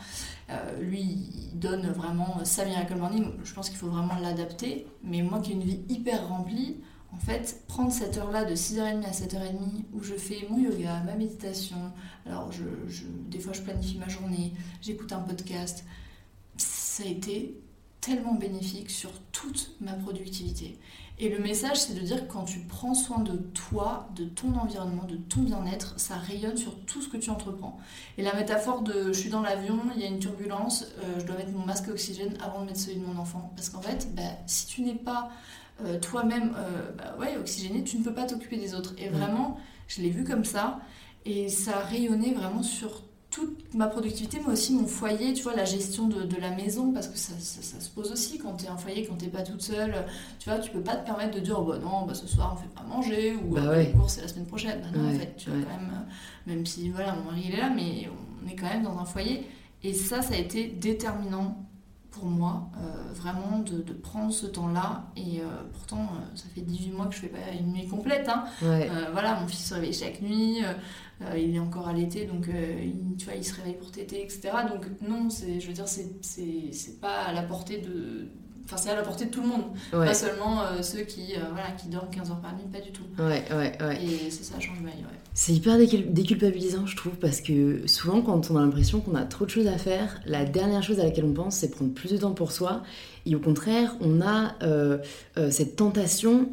Euh, lui, il donne vraiment sa Miracle Morning. Je pense qu'il faut vraiment l'adapter. Mais moi qui ai une vie hyper remplie, en fait, prendre cette heure-là de 6h30 à 7h30 où je fais mon yoga, ma méditation, alors je, des fois je planifie ma journée, j'écoute un podcast, ça a été tellement bénéfique sur toute ma productivité. Et le message, c'est de dire que quand tu prends soin de toi, de ton environnement, de ton bien-être, ça rayonne sur tout ce que tu entreprends. Et la métaphore de je suis dans l'avion, il y a une turbulence, euh, je dois mettre mon masque oxygène avant de mettre celui de mon enfant. Parce qu'en fait, bah, si tu n'es pas euh, toi-même euh, bah ouais, oxygéné, tu ne peux pas t'occuper des autres. Et vraiment, je l'ai vu comme ça. Et ça a rayonné vraiment sur toute ma productivité, mais aussi mon foyer, tu vois, la gestion de, de la maison, parce que ça, ça, se pose aussi quand tu es un foyer, quand tu pas toute seule. Tu vois, tu peux pas te permettre de dire, oh, bah non, bah, ce soir on fait pas manger, ou bah euh, les courses c'est la semaine prochaine. Bah non, en fait, tu vois, quand même, euh, même si voilà, mon mari il est là, mais on est quand même dans un foyer. Et ça, ça a été déterminant pour moi, euh, vraiment de, de, prendre ce temps-là. Et pourtant, ça fait 18 mois que je fais pas une nuit complète. Hein. voilà, mon fils se réveille chaque nuit. Euh, il est encore à l'été, donc euh, il, tu vois, il se réveille pour téter, etc. Donc non, je veux dire, c'est pas à la portée de, Enfin, c'est à la portée de tout le monde. Pas seulement euh, ceux qui, voilà, qui dorment 15 heures par nuit, pas du tout. Ouais, ouais, ouais. Et c'est ça, change ma vie, ouais. C'est hyper déculpabilisant, je trouve, parce que souvent, quand on a l'impression qu'on a trop de choses à faire, la dernière chose à laquelle on pense, c'est prendre plus de temps pour soi. Et au contraire, on a cette tentation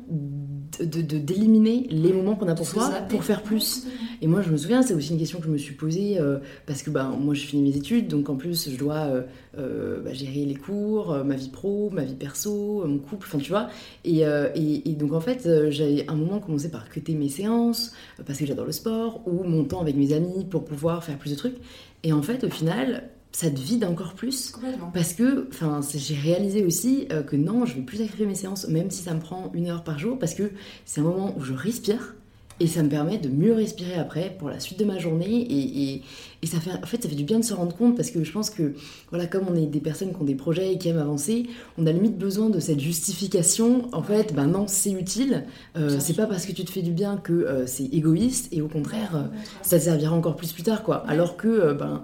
d'éliminer de, les moments qu'on a pour soi pour faire plus. Et moi, je me souviens, c'est aussi une question que je me suis posée euh, parce que ben, moi, je finis mes études, donc en plus, je dois euh, euh, bah, gérer les cours, ma vie pro, ma vie perso, mon couple, enfin, tu vois. Et, et, et, donc, en fait, j'avais un moment commencé par cuter mes séances parce que j'adore le sport ou mon temps avec mes amis pour pouvoir faire plus de trucs. Et en fait, au final, ça te vide encore plus. Parce que j'ai réalisé aussi que non, je vais plus écrire mes séances, même si ça me prend une heure par jour, parce que c'est un moment où je respire, et ça me permet de mieux respirer après pour la suite de ma journée. Et, et, et, ça fait, en fait, ça fait du bien de se rendre compte parce que je pense que, voilà, comme on est des personnes qui ont des projets et qui aiment avancer, on a limite besoin de cette justification. En fait, ben non, c'est utile. Euh, c'est pas parce que tu te fais du bien que euh, c'est égoïste. Et au contraire, euh, ça te servira encore plus plus tard, quoi. Alors que, ben,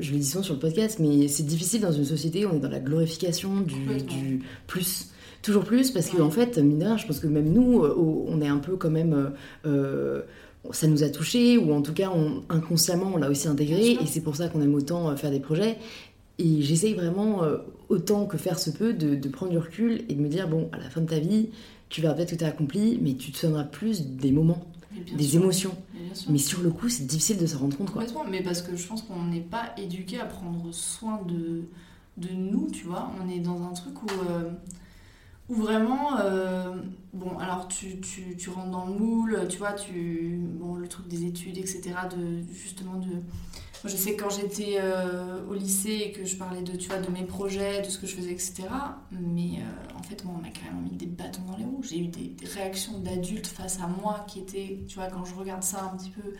je le dis souvent sur le podcast, mais c'est difficile dans une société où on est dans la glorification du, du plus toujours plus parce qu'en en fait, mine je pense que même nous, euh, on est un peu quand même. Euh, euh, ça nous a touché ou en tout cas, inconsciemment, on l'a aussi intégré, et c'est pour ça qu'on aime autant faire des projets. Et j'essaye vraiment, autant que faire se peut, de, prendre du recul et de me dire bon, à la fin de ta vie, tu verras peut-être que tu as accompli, mais tu te souviendras plus des moments, des émotions. Mais sur le coup, c'est difficile de se rendre compte. Quoi. mais parce que je pense qu'on n'est pas éduqué à prendre soin de, de nous, tu vois. On est dans un truc où où vraiment, euh, bon, alors tu, tu, tu, rentres dans le moule, tu vois, tu, bon, le truc des études, etc., de, justement de... Moi, je sais que quand j'étais euh, au lycée et que je parlais de, tu vois, de mes projets, de ce que je faisais, etc., mais euh, en fait, moi, on m'a même mis des bâtons dans les roues. J'ai eu des, réactions d'adultes face à moi qui étaient, tu vois, quand je regarde ça un petit peu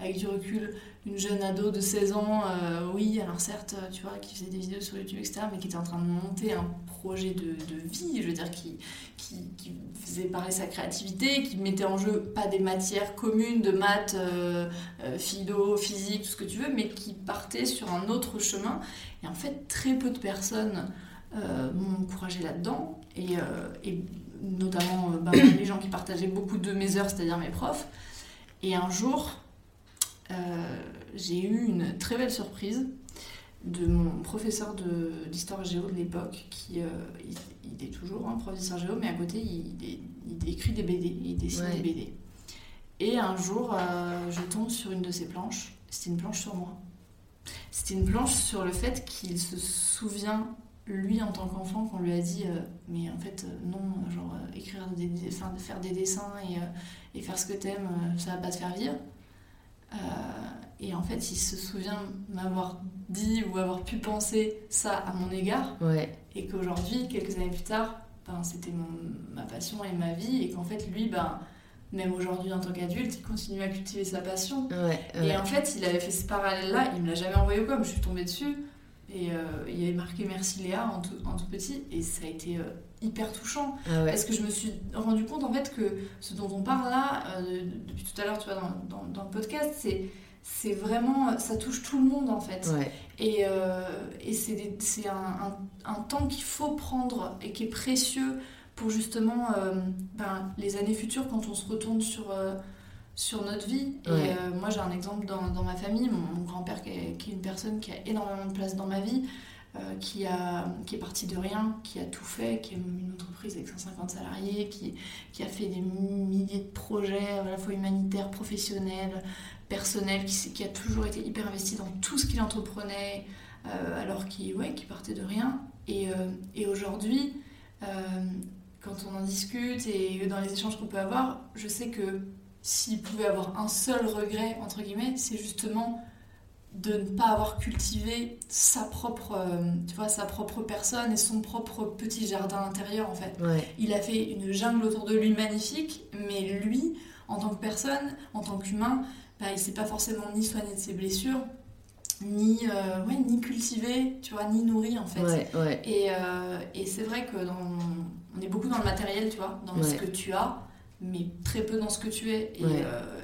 avec du recul, une jeune ado de 16 ans, oui, alors certes, tu vois, qui faisait des vidéos sur YouTube, etc., mais qui était en train de monter un projet de, vie, je veux dire, qui, faisait parler sa créativité, qui mettait en jeu pas des matières communes de maths, euh, euh, philo, physique, tout ce que tu veux, mais qui partait sur un autre chemin. Et en fait, très peu de personnes euh, m'ont encouragé là-dedans, et, euh, notamment ben, les gens qui partageaient beaucoup de mes heures, c'est-à-dire mes profs. Et un jour, j'ai eu une très belle surprise de mon professeur d'histoire géo de l'époque, qui euh, il, il, est toujours un prof d'histoire géo, mais à côté il, il, écrit des BD, il dessine ouais. des BD. Et un jour, euh, je tombe sur une de ses planches. C'était une planche sur moi. C'était une planche sur le fait qu'il se souvient, lui en tant qu'enfant, qu'on lui a dit euh, Mais en fait, non, genre écrire des, des, enfin, faire des dessins et, et faire ce que t'aimes, ça va pas te faire vivre. Et en fait, il se souvient m'avoir dit ou avoir pu penser ça à mon égard. Ouais. Et qu'aujourd'hui, quelques années plus tard, ben, c'était ma passion et ma vie. Et qu'en fait, lui, ben, même aujourd'hui en tant qu'adulte, il continue à cultiver sa passion. Ouais, ouais. Et en fait, il avait fait ce parallèle-là. Il me l'a jamais envoyé au com. Je suis tombée dessus. Et euh, il y avait marqué Merci Léa en tout, en tout petit. Et ça a été euh, hyper touchant. Ah ouais. Parce que je me suis rendu compte en fait que ce dont on parle là, euh, depuis tout à l'heure, tu vois, dans, dans, dans le podcast, c'est c'est vraiment ça touche tout le monde en fait ouais. et, euh, et c'est un, un, un, temps qu'il faut prendre et qui est précieux pour justement euh, ben, les années futures quand on se retourne sur, euh, sur notre vie et ouais. moi j'ai un exemple dans, dans, ma famille mon, mon grand-père qui, qui, est une personne qui a énormément de place dans ma vie qui, a, qui est parti de rien, qui a tout fait, qui a une entreprise avec 150 salariés, qui, qui a fait des milliers de projets à la fois humanitaires, professionnels, personnels, qui, a toujours été hyper investi dans tout ce qu'il entreprenait, euh, alors qu'il ouais, qui partait de rien. Et, euh, et aujourd'hui, euh, quand on en discute et dans les échanges qu'on peut avoir, je sais que s'il pouvait avoir un seul regret, entre guillemets, c'est justement de ne pas avoir cultivé sa propre, euh, tu vois, sa propre personne et son propre petit jardin intérieur en fait. Ouais. Il a fait une jungle autour de lui magnifique, mais lui, en tant que personne, en tant qu'humain, bah, il s'est pas forcément ni soigné de ses blessures, ni, euh, ouais, ni cultivé, tu vois, ni nourri en fait. Ouais, ouais. Et, euh, et c'est vrai que dans, on est beaucoup dans le matériel, tu vois, dans ce que tu as, mais très peu dans ce que tu es. Et, euh,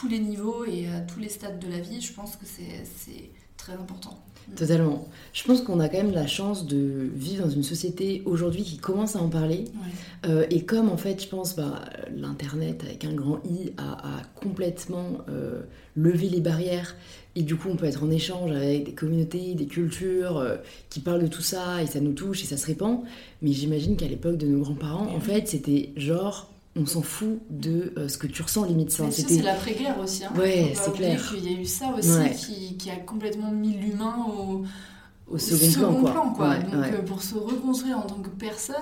tous les niveaux et à tous les stades de la vie, je pense que c'est très important. Totalement. Je pense qu'on a quand même la chance de vivre dans une société aujourd'hui qui commence à en parler. Ouais. Euh, et comme en fait, je pense, bah, l'Internet avec un grand I a, a complètement euh, levé les barrières. Et du coup, on peut être en échange avec des communautés, des cultures euh, qui parlent de tout ça et ça nous touche et ça se répand. Mais j'imagine qu'à l'époque de nos grands-parents, en fait, c'était genre on s'en fout de euh, ce que tu ressens limite ça c'est l'après-guerre aussi hein. ouais c'est clair il y a eu ça aussi ouais. qui, qui, a complètement mis l'humain au, au, second, au second plan, plan, quoi, Ouais, donc ouais. euh, pour se reconstruire en tant que personne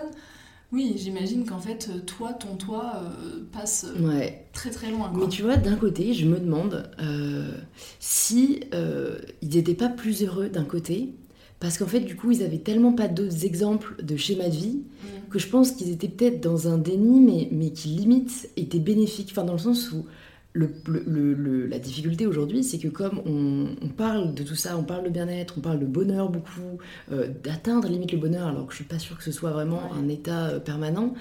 oui j'imagine qu'en fait toi ton toi euh, passe très très loin quoi. mais tu vois d'un côté je me demande euh, si ils n'étaient pas plus heureux d'un côté parce qu'en fait, du coup, ils avaient tellement pas d'autres exemples de schéma de vie mmh. que je pense qu'ils étaient peut-être dans un déni, mais, mais qui limite était bénéfique. Enfin, dans le sens où le, le, le, la difficulté aujourd'hui, c'est que comme on, on, parle de tout ça, on parle de bien-être, on parle de bonheur beaucoup, euh, d'atteindre limite le bonheur, alors que je suis pas sûre que ce soit vraiment ouais. un état euh, permanent,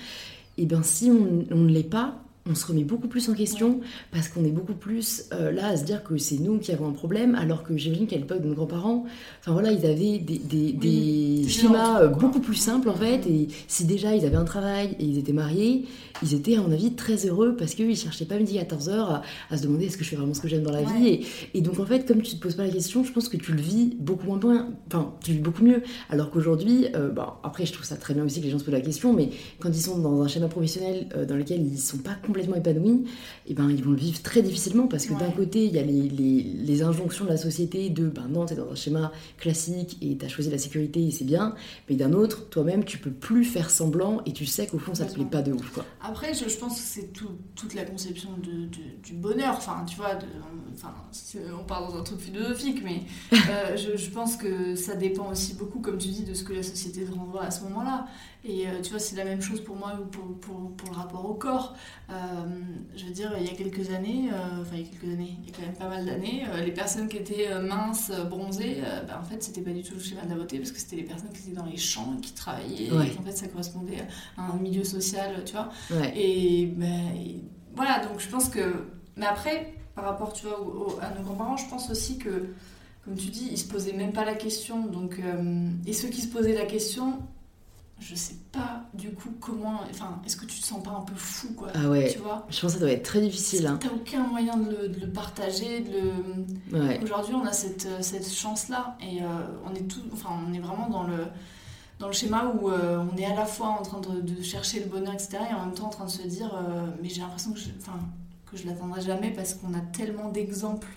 et bien si on, on ne l'est pas, on se remet beaucoup plus en question parce qu'on est beaucoup plus euh, là à se dire que c'est nous qui avons un problème, alors que j'imagine qu'à l'époque de nos grands-parents, enfin voilà, ils avaient des, des, oui, des schémas euh, beaucoup plus simples en fait, et si déjà ils avaient un travail et ils étaient mariés, ils étaient à mon avis très heureux parce qu'ils cherchaient pas midi à 14h à, à, se demander est-ce que je fais vraiment ce que j'aime dans la ouais. vie, et, et, donc en fait, comme tu te poses pas la question, je pense que tu le vis beaucoup moins bien, enfin tu le vis beaucoup mieux, alors qu'aujourd'hui, euh, bah, après je trouve ça très bien aussi que les gens se posent la question, mais quand ils sont dans un schéma professionnel euh, dans lequel ils sont pas complètement complètement épanoui, et eh ben ils vont le vivre très difficilement parce que d'un côté il y a les, les, les, injonctions de la société de ben non t'es dans un schéma classique et t'as choisi la sécurité et c'est bien, mais d'un autre toi-même tu peux plus faire semblant et tu sais qu'au fond ça te plaît pas de ouf quoi. Après je, je pense que c'est tout, toute la conception de, du bonheur, enfin tu vois, de, enfin on part dans un truc philosophique, mais euh, je, je, pense que ça dépend aussi beaucoup comme tu dis de ce que la société te renvoie à ce moment-là. Et euh, tu vois, c'est la même chose pour moi ou pour, pour, pour, le rapport au corps. Euh, je veux dire, il y a quelques années, euh, enfin il y a quelques années, il y a quand même pas mal d'années, les personnes qui étaient minces, bronzées, bah, en fait, c'était pas du tout le schéma de la beauté parce que c'était les personnes qui étaient dans les champs, qui travaillaient, et en fait, ça correspondait à un milieu social, tu vois. Et, ben voilà, donc je pense que. Mais après, par rapport, tu vois, à nos grands-parents, je pense aussi que comme tu dis, ils se posaient même pas la question. Donc, et ceux qui se posaient la question, je sais pas du coup comment. Enfin, est-ce que tu te sens pas un peu fou quoi Ah ouais. Tu vois Je pense que ça doit être très difficile. Hein. T'as aucun moyen de le, de le partager. De le... Aujourd'hui, on a cette, cette chance-là et euh, on est tout. Enfin, on est vraiment dans le dans le schéma où euh, on est à la fois en train de, de, chercher le bonheur, etc., et en même temps en train de se dire, euh, mais j'ai l'impression que je, enfin, que je l'atteindrai jamais parce qu'on a tellement d'exemples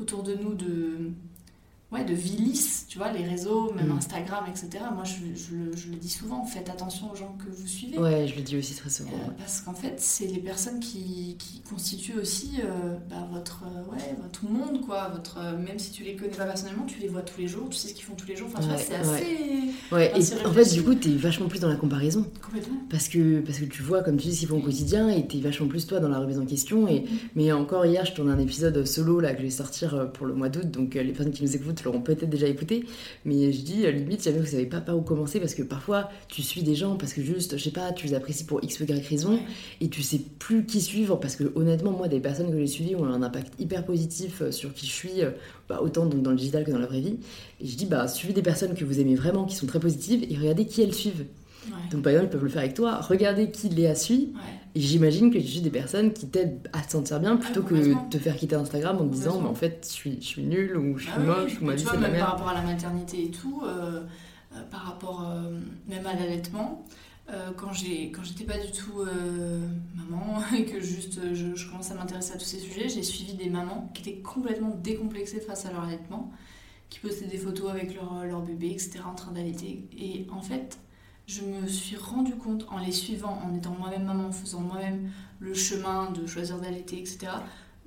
autour de nous de ouais, de vie lisse, tu vois, les réseaux, même mm. Instagram, etc. Moi, je, je, le, je, le, dis souvent, faites attention aux gens que vous suivez. Ouais, je le dis aussi très souvent. Euh, parce qu'en fait, c'est les personnes qui, qui constituent aussi euh, bah, votre, euh, ouais, votre monde, quoi. Votre, même si tu les connais pas personnellement, tu les vois tous les jours, tu sais ce qu'ils font tous les jours. Enfin, tu vois, c'est assez. Ouais, et en fait, du coup, t'es vachement plus dans la comparaison. Complètement. Parce que, parce que tu vois, comme tu dis, ce qu'ils font au quotidien, et t'es vachement plus toi dans la remise en question. Et, mm. Mais encore hier, je tourne un épisode solo là que je vais sortir pour le mois d'août, donc les personnes qui nous écoutent l'auront peut-être déjà écouté, mais je dis limite jamais vous savez pas par où commencer parce que parfois tu suis des gens parce que juste, je sais pas, tu les apprécies pour x ou y raison et tu sais plus qui suivre parce que honnêtement, moi, des personnes que j'ai suivies ont un impact hyper positif euh, sur qui je suis, euh, bah, autant donc dans le digital que dans la vraie vie. Et je dis, bah, suivez des personnes que vous aimez vraiment, qui sont très positives et regardez qui elles suivent. Donc par exemple, ils peuvent le faire avec toi. Regardez qui Léa suit. Et j'imagine que tu suis des personnes qui t'aident à te sentir bien plutôt que de te faire quitter Instagram en te disant mais en fait je suis, je suis nulle ou je suis bah moche ou ma vie c'est la merde. Par rapport à la maternité et tout, euh, euh, par rapport euh, même à l'allaitement, quand j'étais pas du tout maman et que juste je, je commençais à m'intéresser à tous ces sujets, j'ai suivi des mamans qui étaient complètement décomplexées face à leur allaitement, qui postaient des photos avec leur, leur bébé, etc. en train d'allaiter. Et en fait, je me suis rendu compte en les suivant, en étant moi-même maman, en faisant moi-même le chemin de choisir d'allaiter, etc.,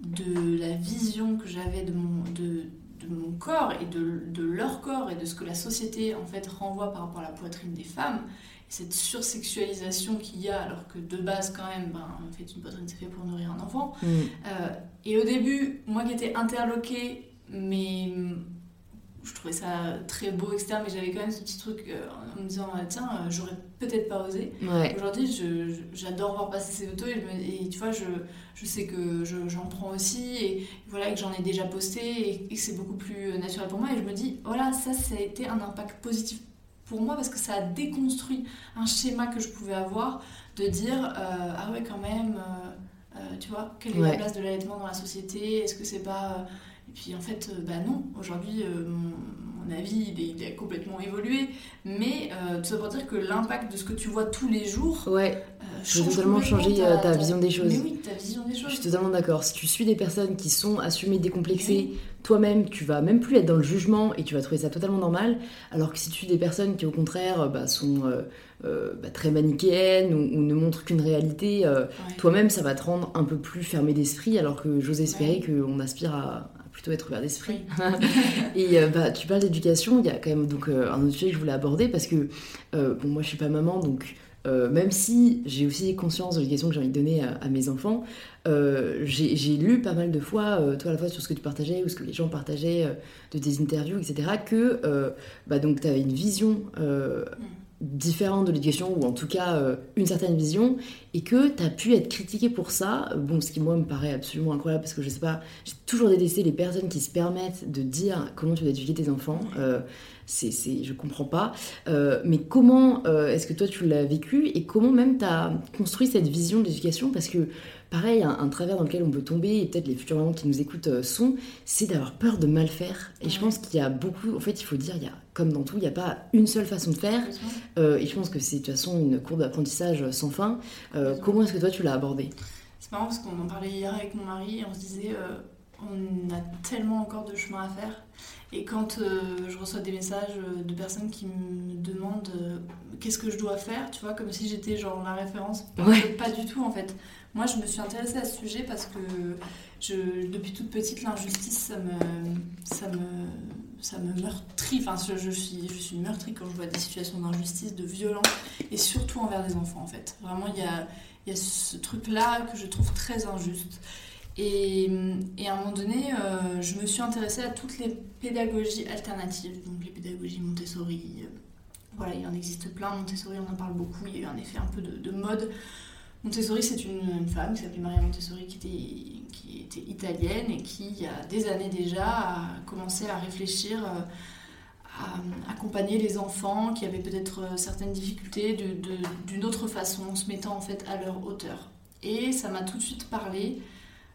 de la vision que j'avais de mon, de, de, mon corps et de, de, leur corps et de ce que la société en fait renvoie par rapport à la poitrine des femmes. Et cette sursexualisation qu'il y a, alors que de base, quand même, ben, en fait, une poitrine c'est fait pour nourrir un enfant. Mm. Euh, et au début, moi qui étais interloquée, mais je trouvais ça très beau, etc. Mais j'avais quand même ce petit truc euh, en me disant, ah, tiens, euh, j'aurais peut-être pas osé. Aujourd'hui, j'adore voir passer ces photos et, et, tu vois, je, je sais que j'en prends aussi et voilà, que j'en ai déjà posté et, que c'est beaucoup plus naturel pour moi. Et je me dis, voilà, ça, ça a été un impact positif pour moi parce que ça a déconstruit un schéma que je pouvais avoir de dire, euh, ah ouais, quand même, tu vois, quelle est la place de l'allaitement dans la société Est-ce que c'est pas et puis en fait, euh, bah non, aujourd'hui, euh, mon, avis, il, est, a complètement évolué. Mais euh, tout ça pour dire que l'impact de ce que tu vois tous les jours. Ouais. Euh, totalement changer ta, vision des choses. Mais oui, ta vision des choses. Je suis totalement d'accord. Si tu suis des personnes qui sont assumées, décomplexées, toi-même, tu vas même plus être dans le jugement et tu vas trouver ça totalement normal. Alors que si tu suis des personnes qui, au contraire, bah, sont bah, très manichéennes ou, ne montrent qu'une réalité, toi-même, ça va te rendre un peu plus fermé d'esprit. Alors que j'ose espérer qu'on aspire à, plutôt être ouvert d'esprit. et euh, bah, tu parles d'éducation, il y a quand même donc, euh, un autre sujet que je voulais aborder parce que euh, bon, moi je suis pas maman, donc même si j'ai aussi conscience de l'éducation que j'ai envie de donner à, mes enfants, j'ai lu pas mal de fois, toi à la fois sur ce que tu partageais ou ce que les gens partageaient de tes interviews, etc., que bah, donc tu avais une vision. Différente de l'éducation, ou en tout cas euh, une certaine vision, et que tu as pu être critiqué pour ça. Bon, ce qui moi me paraît absolument incroyable, parce que je sais pas, j'ai toujours détesté les personnes qui se permettent de dire comment tu dois éduquer tes enfants. Euh, c'est, je comprends pas. Euh, mais comment est-ce que toi tu l'as vécu, et comment même tu as construit cette vision de l'éducation Parce que pareil, un, travers dans lequel on peut tomber, et peut-être les futurs mamans qui nous écoutent sont, c'est d'avoir peur de mal faire. Et je pense qu'il y a beaucoup, en fait, il faut dire, il y a comme dans tout, il n'y a pas une seule façon de faire. Euh, et je pense que c'est de toute façon une courbe d'apprentissage sans fin. Euh, comment est-ce que toi tu l'as abordé? C'est marrant parce qu'on en parlait hier avec mon mari et on se disait on a tellement encore de chemin à faire. Et quand je reçois des messages de personnes qui me demandent qu'est-ce que je dois faire, tu vois, comme si j'étais genre la référence, pas du tout en fait. Moi, je me suis intéressée à ce sujet parce que depuis toute petite, l'injustice, ça me, ça me, ça me meurtrit. Enfin, je, suis, je suis meurtrie quand je vois des situations d'injustice, de violence, et surtout envers les enfants, en fait. Vraiment, il y a, y a ce truc-là que je trouve très injuste. Et, et à un moment donné, euh, je me suis intéressée à toutes les pédagogies alternatives, donc les pédagogies Montessori. Euh, voilà, il en existe plein. Montessori, on en parle beaucoup. Il y a eu un effet un peu de mode Montessori, c'est une, femme qui s'appelait Maria Montessori, qui était, italienne et qui, il y a des années déjà, a commencé à réfléchir euh, à accompagner les enfants qui avaient peut-être euh, certaines difficultés d'une autre façon, en se mettant en fait à leur hauteur. Et ça m'a tout de suite parlé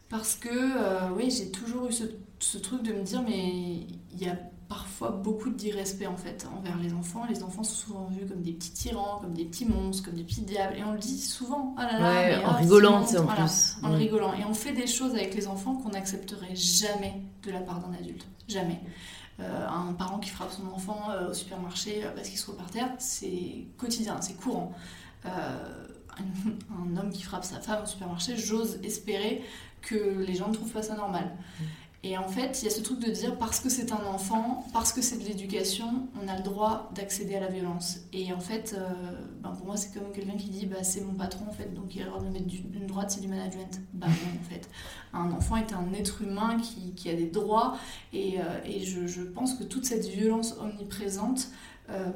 parce que, euh, oui, j'ai toujours eu ce, ce, truc de me dire, mais il y a parfois beaucoup d'irrespect en fait envers les enfants. Les enfants sont souvent vus comme des petits tyrans, comme des petits monstres, comme des petits diables. Et on le dit souvent. Oh là là, en ah, rigolant, en plus. En rigolant. Et on fait des choses avec les enfants qu'on n'accepterait jamais de la part d'un adulte. Jamais. Euh, un parent qui frappe son enfant euh, au supermarché euh, parce qu'il se trouve par terre, c'est quotidien, c'est courant. un homme qui frappe sa femme au supermarché, j'ose espérer que les gens ne trouvent pas ça normal. Mm. Et en fait, il y a ce truc de dire parce que c'est un enfant, parce que c'est de l'éducation, on a le droit d'accéder à la violence. Et en fait, euh, ben pour moi, c'est comme quelqu'un qui dit bah, c'est mon patron en fait, donc il a le droit de mettre une droite, c'est du management. Bah non, en fait. Un enfant est un être humain qui, a des droits et, euh, je, pense que toute cette violence omniprésente, euh,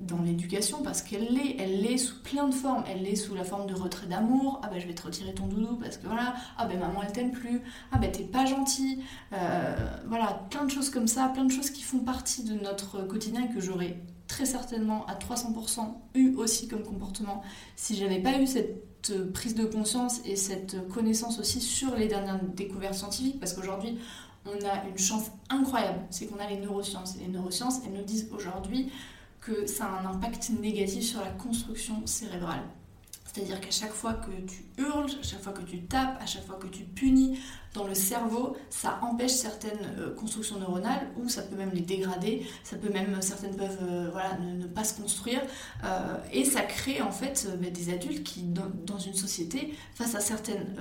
dans l'éducation parce qu'elle l'est, elle l'est sous plein de formes. Elle l'est sous la forme de retrait d'amour. Ah ben je vais te retirer ton doudou parce que voilà. Ah ben maman elle t'aime plus. Ah ben t'es pas gentil. Euh, voilà, plein de choses comme ça, plein de choses qui font partie de notre quotidien que j'aurais très certainement à 300% eu aussi comme comportement si j'avais pas eu cette prise de conscience et cette connaissance aussi sur les dernières découvertes scientifiques parce qu'aujourd'hui on a une chance incroyable, c'est qu'on a les neurosciences. Et les neurosciences, elles nous disent aujourd'hui que ça a un impact négatif sur la construction cérébrale. C'est-à-dire qu'à chaque fois que tu hurles, à chaque fois que tu tapes, à chaque fois que tu punis dans le cerveau, ça empêche certaines euh, constructions neuronales ou ça peut même les dégrader, ça peut même, certaines peuvent euh, voilà, ne, pas se construire euh, et ça crée en fait bah, des adultes qui, dans, une société, face à certaines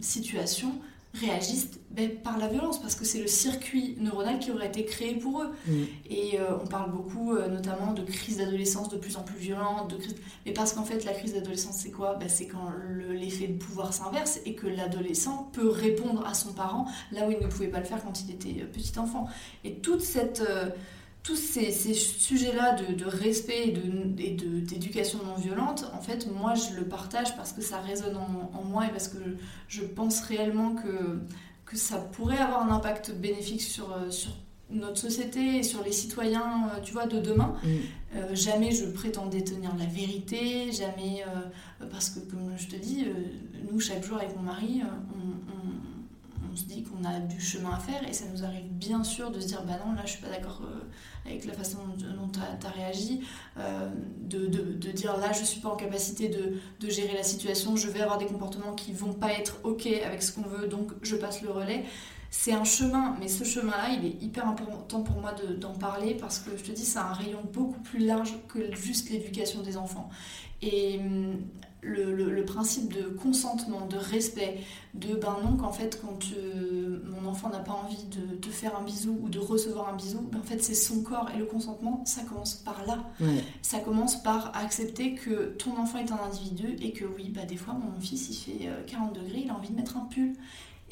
situations, réagissent ben, par la violence parce que c'est le circuit neuronal qui aurait été créé pour eux. Mm. Et euh, on parle beaucoup euh, notamment de crise d'adolescence de plus en plus violente, de crise... mais parce qu'en fait la crise d'adolescence c'est quoi? Ben, C'est quand l'effet de pouvoir s'inverse et que l'adolescent peut répondre à son parent là où il ne pouvait pas le faire quand il était euh, petit enfant. Et toute cette tous ces, sujets-là de, respect et d'éducation non violente, en fait, moi, je le partage parce que ça résonne en, moi et parce que je pense réellement que, que ça pourrait avoir un impact bénéfique sur, euh, sur notre société et sur les citoyens, euh, tu vois, de demain. Mm. Euh, jamais je prétends détenir la vérité, jamais... parce que, comme je te dis, nous, chaque jour, avec mon mari, on on se dit qu'on a du chemin à faire et ça nous arrive bien sûr de se dire bah non là je suis pas d'accord avec la façon dont tu as, réagi euh, de, dire là je suis pas en capacité de, gérer la situation je vais avoir des comportements qui vont pas être ok avec ce qu'on veut donc je passe le relais. C'est un chemin mais ce chemin là il est hyper important pour moi d'en parler parce que je te dis c'est un rayon beaucoup plus large que juste l'éducation des enfants. Et hum, le, principe de consentement, de respect, de ben non, qu'en fait, quand mon enfant n'a pas envie de te faire un bisou ou de recevoir un bisou, ben en fait, c'est son corps et le consentement, ça commence par là. Ça commence par accepter que ton enfant est un individu et que oui, bah, des fois, mon fils, il fait 40 euh, degrés, il a envie de mettre un pull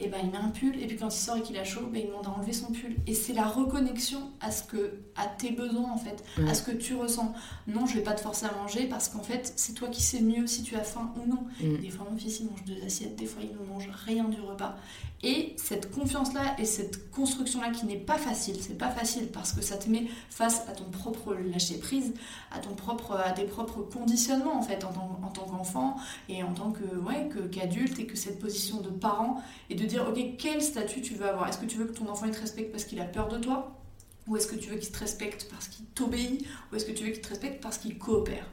et ben il met un pull et puis quand il sort et qu'il a chaud, ben, il demande à enlever son pull. Et c'est la reconnexion à ce que à tes besoins en fait, à ce que tu ressens. Non, je vais pas te forcer à manger parce qu'en fait, c'est toi qui sais mieux si tu as faim ou non. Mm. Des fois mon fils il mange deux assiettes, des fois il ne mange rien du repas. Et cette confiance-là et cette construction-là qui n'est pas facile, c'est pas facile parce que ça te met face à ton propre lâcher-prise, à, ton propre, à tes propres conditionnements en fait en tant, en tant qu'enfant et en tant que, ouais, qu'adulte et que cette position de parent et de dire ok quel statut tu veux avoir? Est-ce que tu veux que ton enfant il te respecte parce qu'il a peur de toi? Ou est-ce que tu veux qu'il te respecte parce qu'il t'obéit? Ou est-ce que tu veux qu'il te respecte parce qu'il coopère?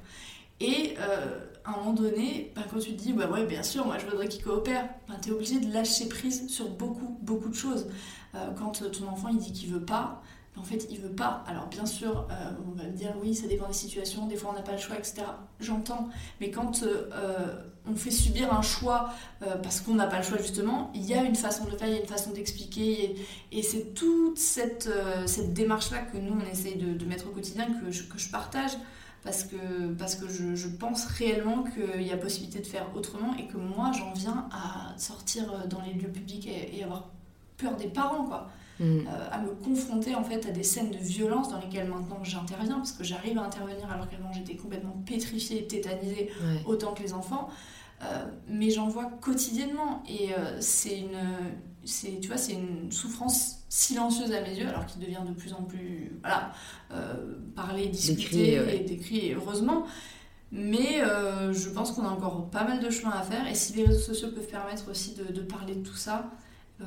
Et à un moment donné, ben, quand tu te dis, bah ouais, bien sûr, moi je voudrais qu'il coopère, ben, tu es obligé de lâcher prise sur beaucoup, beaucoup de choses. quand ton enfant il dit qu'il veut pas, en fait, il veut pas. Alors, bien sûr, euh, on va me dire oui, ça dépend des situations, des fois on n'a pas le choix, etc. J'entends. Mais quand euh, on fait subir un choix euh, parce qu'on n'a pas le choix, justement, il y a une façon de faire, il y a une façon d'expliquer. Et, c'est toute cette, démarche-là que nous, on essaye de, mettre au quotidien, que je, partage. Parce que, je pense réellement qu'il y a possibilité de faire autrement et que moi, j'en viens à sortir dans les lieux publics et, et avoir peur des parents, quoi. Mm. Euh, à me confronter en fait à des scènes de violence dans lesquelles maintenant j'interviens parce que j'arrive à intervenir alors qu'avant j'étais complètement pétrifiée et tétanisée autant que les enfants. Euh, mais j'en vois quotidiennement et euh, c'est une c'est tu vois c'est une souffrance silencieuse à mes yeux alors qu'il devient de plus en plus voilà parler discuter et décrit heureusement mais je pense qu'on a encore pas mal de chemin à faire et si les réseaux sociaux peuvent permettre aussi de, de parler de tout ça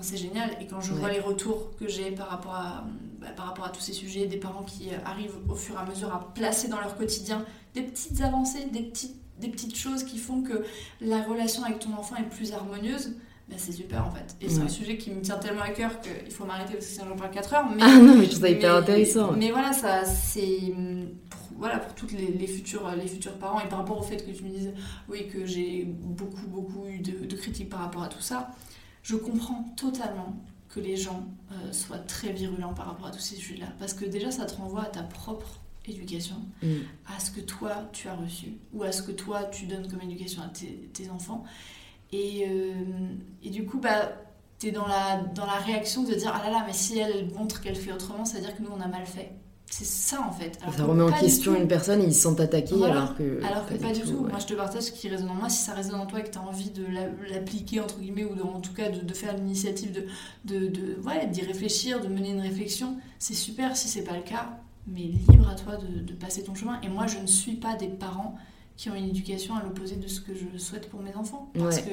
c'est génial. Et quand je vois les retours que j'ai par, rapport à, bah, par rapport à tous ces sujets, des parents qui arrivent au fur et à mesure à placer dans leur quotidien des petites avancées, des petites, des petites choses qui font que la relation avec ton enfant est plus harmonieuse, bah, c'est super en fait. Et c'est un sujet qui me tient tellement à cœur qu'il faut m'arrêter parce que sinon j'en parle 4 heures. Mais, ah non, mais je trouve ça hyper intéressant. Mais voilà, ça, c'est pour, voilà, pour tous les, les, futurs, les futurs parents et par rapport au fait que tu me dises, oui, que j'ai beaucoup, beaucoup eu de, de critiques par rapport à tout ça je comprends totalement que les gens euh, soient très virulents par rapport à tous ces sujets-là. Parce que déjà, ça te renvoie à ta propre éducation, mm. à ce que toi, tu as reçu, ou à ce que toi, tu donnes comme éducation à tes, enfants. Et, euh, et, du coup, bah, tu es dans la, dans la réaction de dire, ah là là, mais si elle montre qu'elle fait autrement, ça veut dire que nous, on a mal fait. C'est ça en fait. ça remet en question une personne et ils se sentent attaqués alors que. Alors que pas, du tout. Moi je te partage ce qui résonne en moi. Si ça résonne en toi et que tu as envie de l'appliquer entre guillemets ou en tout cas de, faire l'initiative de, de, de ouais, d'y réfléchir, de mener une réflexion, c'est super. Si c'est pas le cas, mais libre à toi de, passer ton chemin. Et moi je ne suis pas des parents qui ont une éducation à l'opposé de ce que je souhaite pour mes enfants. Parce que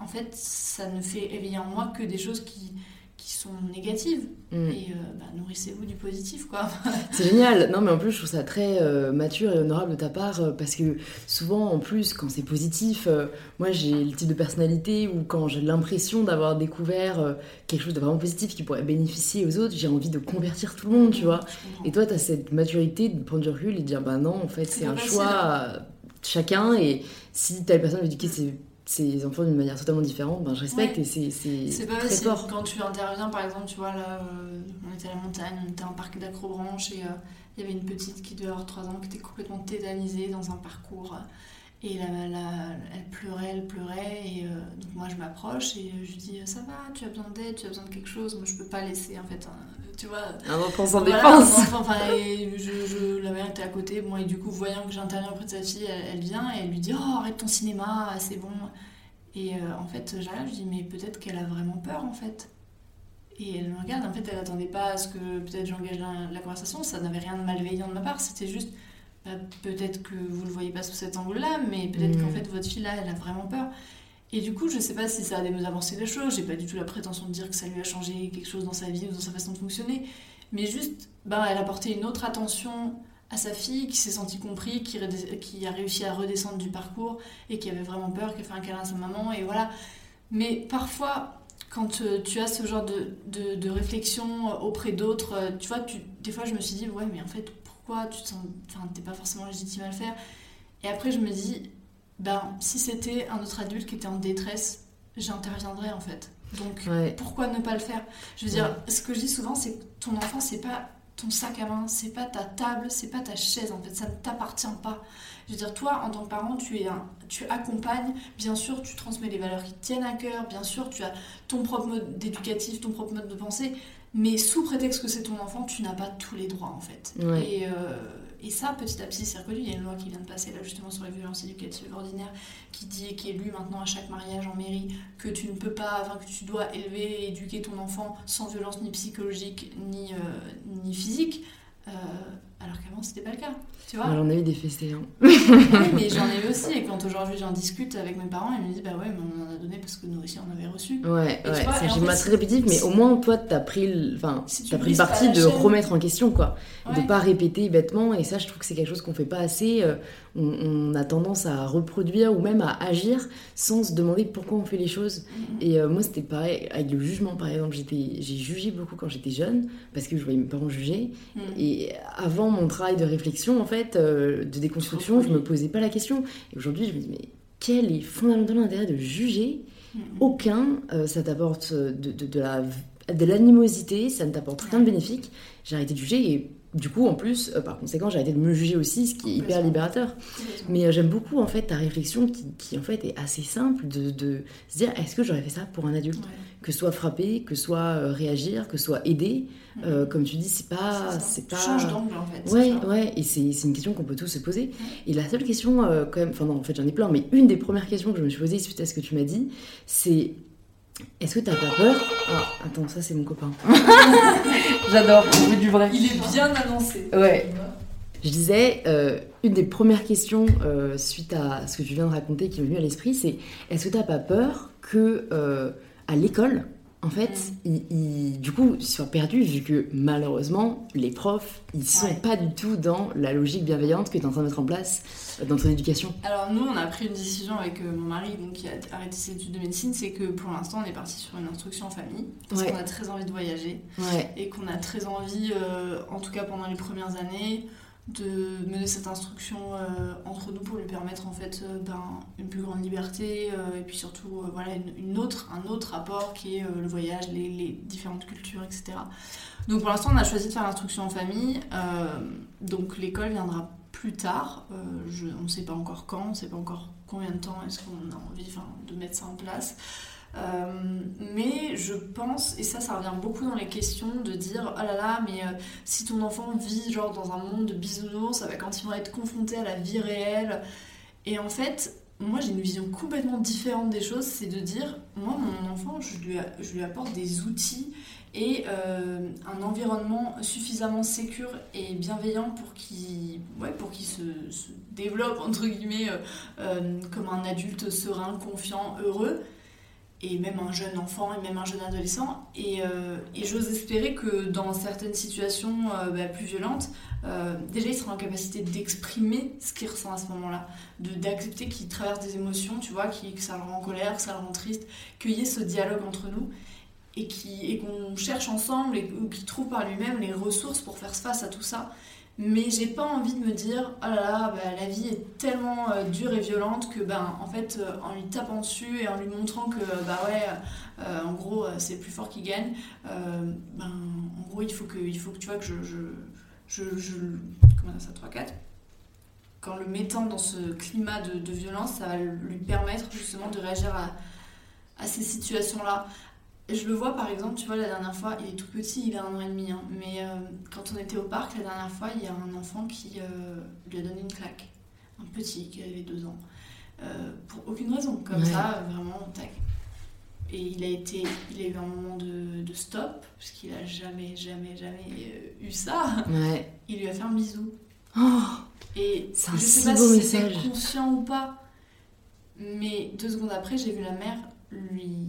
en fait ça ne fait éveiller en moi que des choses qui qui sont négatives. Mm. Et euh, bah, nourrissez-vous du positif, quoi. c'est génial. Non, mais en plus, je trouve ça très euh, mature et honorable de ta part euh, parce que souvent, en plus, quand c'est positif, moi, j'ai le type de personnalité où quand j'ai l'impression d'avoir découvert quelque chose de vraiment positif qui pourrait bénéficier aux autres, j'ai envie de convertir tout le monde, tu vois. Et toi, tu as cette maturité de prendre du recul et de dire, bah non, en fait, c'est un choix chacun et si telle personne veut éduquer ses ces enfants d'une manière totalement différente, ben, je respecte et c'est très fort. Quand tu interviens, par exemple, tu vois, là, euh, on était à la montagne, on était à un parc d'acrobranche et euh, il y avait une petite qui devait avoir 3 ans qui était complètement tétanisée dans un parcours. Et là, elle pleurait, elle pleurait. Et euh, donc moi, je m'approche et je lui dis Ça va, tu as besoin d'aide, tu as besoin de quelque chose. Moi, je peux pas laisser, en fait, tu vois. Un enfant sans défense. enfin, et je, la mère était à côté. Bon, et du coup, voyant que j'interviens auprès de sa fille, elle, vient et elle lui dit Oh, arrête ton cinéma, c'est bon. Et euh, en fait, j'arrive, je dis Mais peut-être qu'elle a vraiment peur, en fait. Et elle me regarde, en fait, elle attendait pas à ce que peut-être j'engage la, la, conversation. Ça n'avait rien de malveillant de ma part, c'était juste bah, peut-être que vous le voyez pas sous cet angle-là, mais peut-être qu'en mm. fait votre fille là, elle a vraiment peur. Et du coup, je sais pas si ça a des avancer des choses, j'ai pas du tout la prétention de dire que ça lui a changé quelque chose dans sa vie ou dans sa façon de fonctionner, mais juste, bah, elle a porté une autre attention à sa fille, qui s'est sentie compris, qui, a réussi à redescendre du parcours et qui avait vraiment peur, qui a fait un câlin à sa maman, et voilà. Mais parfois, quand euh, tu as ce genre de, de, réflexion auprès d'autres, euh, tu vois, tu, des fois je me suis dit, ouais, mais en fait, tu sens, enfin, t'es pas forcément légitime à le faire? Et après, je me dis, ben, si c'était un autre adulte qui était en détresse, j'interviendrais en fait. Donc, pourquoi ne pas le faire? Je veux dire, ce que je dis souvent, c'est que ton enfant, c'est pas ton sac à main, c'est pas ta table, c'est pas ta chaise en fait, ça ne t'appartient pas. Je veux dire, toi, en tant que parent, tu, es un, tu accompagnes, bien sûr, tu transmets les valeurs qui te tiennent à cœur, bien sûr, tu as ton propre mode d'éducatif, ton propre mode de pensée, mais sous prétexte que c'est ton enfant, tu n'as pas tous les droits en fait. Et, euh, et, ça, petit à petit, c'est reconnu. Il y a une loi qui vient de passer là justement sur les violences éducatives ordinaires qui dit et qui est lue maintenant à chaque mariage en mairie que tu ne peux pas, enfin que tu dois élever et éduquer ton enfant sans violence ni psychologique ni, euh, physique. Euh, alors qu'avant c'était pas le cas. Tu vois J'en ai eu des fessées. Hein. oui, mais j'en ai eu aussi. Et quand aujourd'hui j'en discute avec mes parents, ils me disent Bah ouais, mais on en a donné parce que nous aussi on avait reçu. Ouais, Et ouais. c'est schéma très répétitif, mais au moins toi t'as pris, le... enfin, Si t'as pris le parti de chaîne. remettre en question, quoi. Ouais. De pas répéter bêtement. Et ça, je trouve que c'est quelque chose qu'on fait pas assez. euh, On, on a tendance à reproduire ou même à agir sans se demander pourquoi on fait les choses. Mhm. Et euh, moi, c'était pareil avec le jugement, par exemple. J'ai jugé beaucoup quand j'étais jeune parce que je voyais mes parents juger. Mhm. Et avant mon travail de réflexion, en fait, euh, de déconstruction, je me posais pas la question. Et aujourd'hui, je me dis, mais quel est fondamentalement l'intérêt de juger Mhm. Aucun. Euh, ça t'apporte de, de, de la de l'animosité, ça ne t'apporte rien de bénéfique. J'ai arrêté de juger et du coup, en plus, euh, par conséquent, j'ai arrêté de me juger aussi, ce qui est hyper libérateur. Mais euh, j'aime beaucoup en fait ta réflexion qui, qui, en fait est assez simple de, de se dire est-ce que j'aurais fait ça pour un adulte? Ouais. Que soit frapper, que soit euh, réagir, que soit aider. Euh, comme tu dis, c'est pas. C'est pas... changes d'angle en fait. Ouais, ouais, et c'est c'est une question qu'on peut tous se poser. Et la seule question, euh, quand même, enfin non, en fait j'en ai plein, mais une des premières questions que je me suis posée suite à ce que tu m'as dit, c'est est-ce que t'as pas peur? Ah, attends, ça c'est mon copain. J'adore, veut du vrai. Il est bien annoncé. Ouais. Je disais, euh, une des premières questions euh, suite à ce que tu viens de raconter qui m'est venue à l'esprit, c'est est-ce que t'as pas peur que euh, à l'école, en fait, ils, ils- du coup, ils soient perdus vu que malheureusement, les profs, ils sont Ouais. pas du tout dans la logique bienveillante que tu es en train de mettre en place euh, dans ton éducation. Alors nous, on a pris une décision avec euh, mon mari, donc qui a arrêté ses études de médecine, c'est que pour l'instant, on est parti sur une instruction en famille, parce Ouais. qu'on a très envie de voyager Ouais, et qu'on a très envie, euh, en tout cas pendant les premières années, de mener cette instruction euh, entre nous pour lui permettre en fait euh, ben, une plus grande liberté euh, et puis surtout voilà une, autre un autre rapport qui est le voyage les, les différentes cultures etc donc pour l'instant on a choisi de faire l'instruction en famille donc l'école viendra plus tard on ne sait pas encore quand on ne sait pas encore combien de temps est-ce qu'on a envie de mettre ça en place euh, mais je pense, et ça, ça revient beaucoup dans les questions, de dire oh là là, mais euh, si ton enfant vit genre dans un monde de bisounours, ça va quand ils vont être confrontés à la vie réelle. Et en fait, moi j'ai une vision complètement différente des choses, c'est de dire, moi mon enfant, je lui, apporte des outils et euh, un environnement suffisamment sécure et bienveillant pour qu'il ouais, se, se développe, entre guillemets, comme un adulte serein, confiant, heureux et même un jeune enfant et même un jeune adolescent. Et, euh, et j'ose espérer que dans certaines situations euh, bah, plus violentes, euh, déjà il sera en capacité d'exprimer ce qu'il ressent à ce moment-là, d'accepter qu'il traverse des émotions, tu vois, qu'il- que ça le rend en colère, que ça le rend triste, qu'il y ait ce dialogue entre nous et qui- qu'on cherche ensemble et, ou qu'il trouve par lui-même les ressources pour faire face à tout ça. Mais j'ai pas envie de me dire, oh là là, bah, la vie est tellement euh, dure et violente que, ben, en fait, euh, en lui tapant dessus et en lui montrant que, bah ouais, euh, en gros, c'est plus fort qui gagne, ben, en gros, il faut que, il faut que tu vois que je. je, comment ça, 3-4 Qu'en le mettant dans ce climat de, de violence, ça va lui permettre justement de réagir à, à ces situations-là. Et Je le vois par exemple, tu vois, la dernière fois, il est tout petit, il a un an et demi, hein, mais euh, quand on était au parc la dernière fois, il y a un enfant qui euh, lui a donné une claque. Un petit qui avait deux ans. Euh, pour aucune raison, comme Ouais. ça, vraiment, tac. Et il a, été, il a eu un moment de, de stop, parce qu'il a jamais, jamais, jamais eu ça. ouais. Il lui a fait un bisou. Oh, Et C'est un je sais si pas beau si c'était conscient ou pas, mais deux secondes après, j'ai vu la mère lui,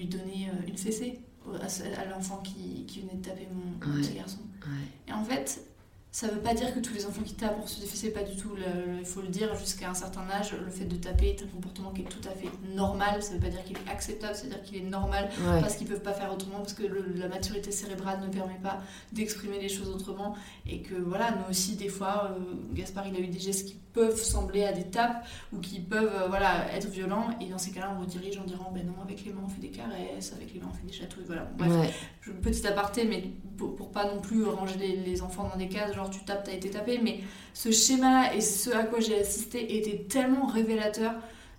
lui donner euh, une fessée à, l'enfant qui, qui venait de taper mon, mon Ouais. petit garçon. ouais. Et en fait, ça veut pas dire que tous les enfants qui tapent pour se défisser, pas du tout. Il faut le dire, jusqu'à un certain âge, le fait de taper est un comportement qui est tout à fait normal. Ça veut pas dire qu'il est acceptable, c'est-à-dire qu'il est normal Ouais. parce qu'ils peuvent pas faire autrement, parce que le- la maturité cérébrale ne permet pas d'exprimer les choses autrement, et que voilà, nous aussi, des fois, euh, Gaspard, il a eu des gestes qui peuvent sembler à des tapes, ou qui peuvent euh, voilà, être violents, et dans ces cas-là, on redirige en disant, ben non, avec les mains, on fait des caresses, avec les mains, on fait des chatouilles, voilà. Bref, Ouais. petit aparté, mais pour, pour pas non plus ranger les, les enfants dans des cases, genre tu tapes, t'as été tapé, mais ce schéma et ce à quoi j'ai assisté était tellement révélateur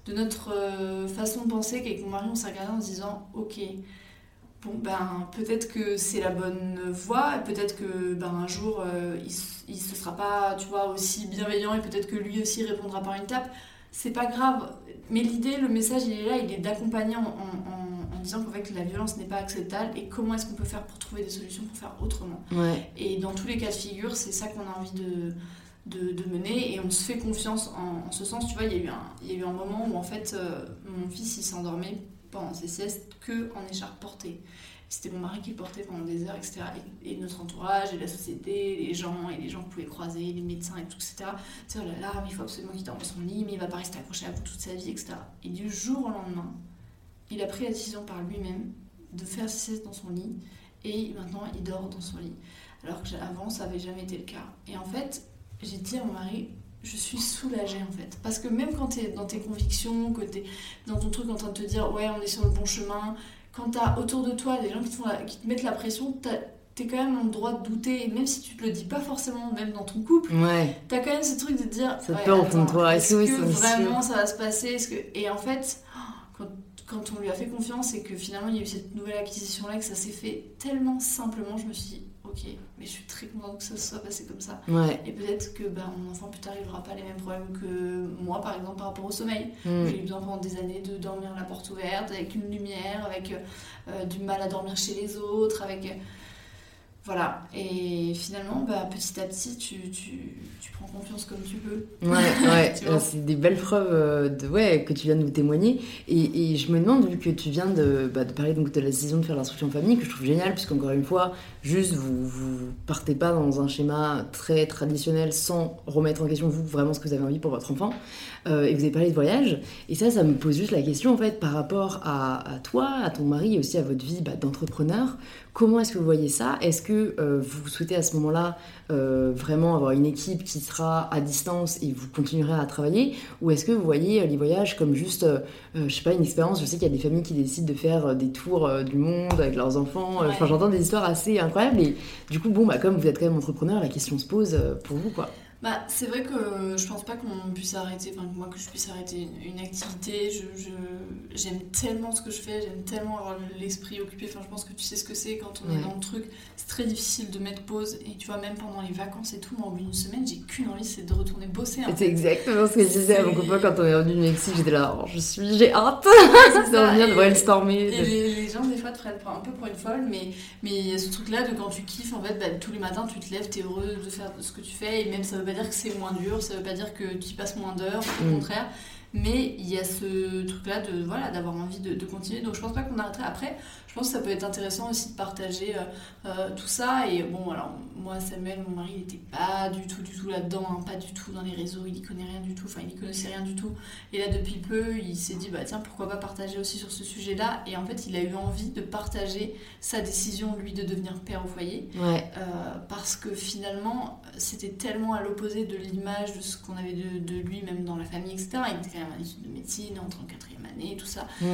de notre euh, façon de penser qu'avec mon mari on s'est regardé en se disant ok bon ben peut-être que c'est la bonne voie peut-être que ben un jour euh, il, il se sera pas tu vois aussi bienveillant et peut-être que lui aussi répondra par une tape. C'est pas grave. Mais l'idée le message il est là il est d'accompagner en disant qu'en fait la violence n'est pas acceptable et comment est-ce qu'on peut faire pour trouver des solutions pour faire autrement. Ouais. Et dans tous les cas de figure, c'est ça qu'on a envie de, de, de mener et on se fait confiance en, en ce sens. Tu vois, il y, a eu un, il y a eu un moment où en fait euh, mon fils il s'endormait pendant ses siestes que en écharpe portée. C'était mon mari qui le portait pendant des heures, etc. Et, et notre entourage, et la société, les gens, et les gens que vous pouvez croiser, les médecins et tout, etc. Tu sais, oh là là, mais il faut absolument qu'il dorme dans son lit, mais il va pas rester accroché à vous toute sa vie, etc. Et du jour au lendemain, il a pris la décision par lui-même de faire ses siestes dans son lit, et maintenant il dort dans son lit. Alors que avant, ça avait jamais été le cas. Et en fait, j'ai dit à mon mari, je suis soulagée en fait. Parce que même quand tu es dans tes convictions, que tu es dans ton truc en train de te dire ouais, on est sur le bon chemin, quand tu as autour de toi des gens qui te, font la- qui te mettent la pression, tu es quand même en droit de douter. Et même si tu te le dis pas forcément, même dans ton couple, Ouais. tu as quand même ce truc de te dire Ça ouais, peur attends, toi, Est-ce que, oui, vraiment ça va se passer? Que... Et en fait, quand, on lui a fait confiance et que finalement il y a eu cette nouvelle acquisition là, que ça s'est fait tellement simplement, je me suis dit ok, mais je suis très contente que ça se soit passé comme ça. Ouais. Et peut-être que bah, mon enfant plus tard il n'aura pas les mêmes problèmes que moi par exemple par rapport au sommeil. Mm. J'ai eu besoin pendant des années de dormir la porte ouverte, avec une lumière, avec euh, du mal à dormir chez les autres, avec... euh, Voilà. Et finalement, bah, petit à petit, tu, tu, tu prends confiance comme tu peux. Ouais, ouais, euh, c'est des belles preuves euh, de, ouais, que tu viens de nous témoigner. Et, et je me demande, vu que tu viens de, bah, de parler donc de la décision de faire l'instruction en famille, que je trouve génial, puisqu'encore une fois, juste vous, vous partez pas dans un schéma très traditionnel sans remettre en question vous vraiment ce que vous avez envie pour votre enfant. Euh, et vous avez parlé de voyage. Et ça, ça me pose juste la question en fait par rapport à, à toi, à ton mari et aussi à votre vie bah, d'entrepreneur. Comment est-ce que vous voyez ça? Est-ce que euh, vous souhaitez à ce moment-là euh, vraiment avoir une équipe qui sera à distance et vous continuerez à travailler? Ou est-ce que vous voyez euh, les voyages comme juste, je sais pas, une expérience? Je sais qu'il y a des familles qui décident de faire des tours du monde avec leurs enfants. Enfin, j'entends des histoires assez incroyables. Et du coup, bon, bah, comme vous êtes quand même entrepreneur, la question se pose pour vous, quoi. Bah, c'est vrai que je pense pas qu'on puisse arrêter, enfin que moi que je puisse arrêter une, une activité. Je, je- j'aime tellement ce que je fais, j'aime tellement avoir l'esprit occupé. Enfin, je pense que tu sais ce que c'est quand on Ouais. est dans le truc. C'est très difficile de mettre pause. Et tu vois, même pendant les vacances et tout, moi, bout d'une semaine, j'ai qu'une envie, c'est de retourner bosser. en C'est exactement ce que je disais à mon copain quand on est revenu du Mexique. J'étais là, oh, je suis, j'ai hâte de revenir, de brainstormer. Et les, les gens, des fois, te prennent un peu pour une folle, mais mais il y a ce truc-là de quand tu kiffes, en fait, bah, tous les matins, tu te lèves, t'es heureux de faire ce que tu fais, et même ça veut pas dire que c'est moins dur, ça veut pas dire que tu y passes moins d'heures, au Mm. contraire. Mais il y a ce truc-là de voilà d'avoir envie de, de continuer. Donc je pense pas qu'on arrêterait. Après, je pense que ça peut être intéressant aussi de partager euh, euh, tout ça. Et bon, alors moi, Samuel, mon mari, il était pas du tout, du tout là-dedans, hein, pas du tout dans les réseaux, il y connaît rien du tout, enfin il y connaissait rien du tout. Et là, depuis peu, il s'est dit, bah tiens, pourquoi pas partager aussi sur ce sujet-là. Et en fait, il a eu envie de partager sa décision, lui, de devenir père au foyer. Ouais, Euh, parce que finalement, c'était tellement à l'opposé de l'image de ce qu'on avait de, de lui, même dans la famille, etc. Il était quand même en études de médecine, entré en quatrième année, tout ça. Mm.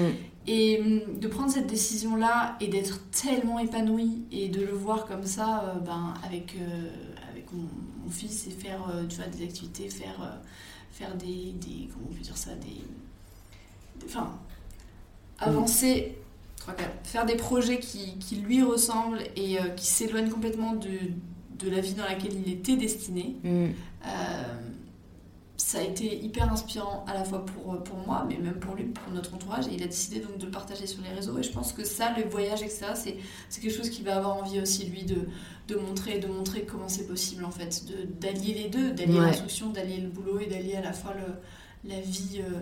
Et hum, de prendre cette décision-là et d'être tellement épanoui et de le voir comme ça euh, ben, avec, euh, avec mon, mon fils et faire euh, tu vois, des activités, faire, faire des, des. Comment on peut dire ça Des. Enfin, avancer. trois, quatre, Faire des projets qui, qui lui ressemblent et qui s'éloignent complètement de, de la vie dans laquelle il était destiné. Mm. Euh, ça a été hyper inspirant à la fois pour, pour moi, mais même pour lui, pour notre entourage. Et il a décidé donc de le partager sur les réseaux. Et je pense que ça, le voyage, etc., c'est, c'est quelque chose qu'il va avoir envie aussi, lui, de, de, montrer, de montrer comment c'est possible, en fait, de, d'allier les deux, d'allier Ouais. l'instruction, d'allier le boulot et d'allier à la fois le, la vie. euh,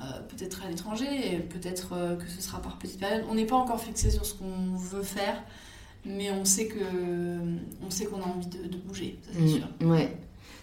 euh, peut-être à l'étranger, peut-être euh, que ce sera par petites périodes. On n'est pas encore fixé sur ce qu'on veut faire, mais on sait que on sait qu'on a envie de, de bouger, ça c'est Mm, sûr. Ouais.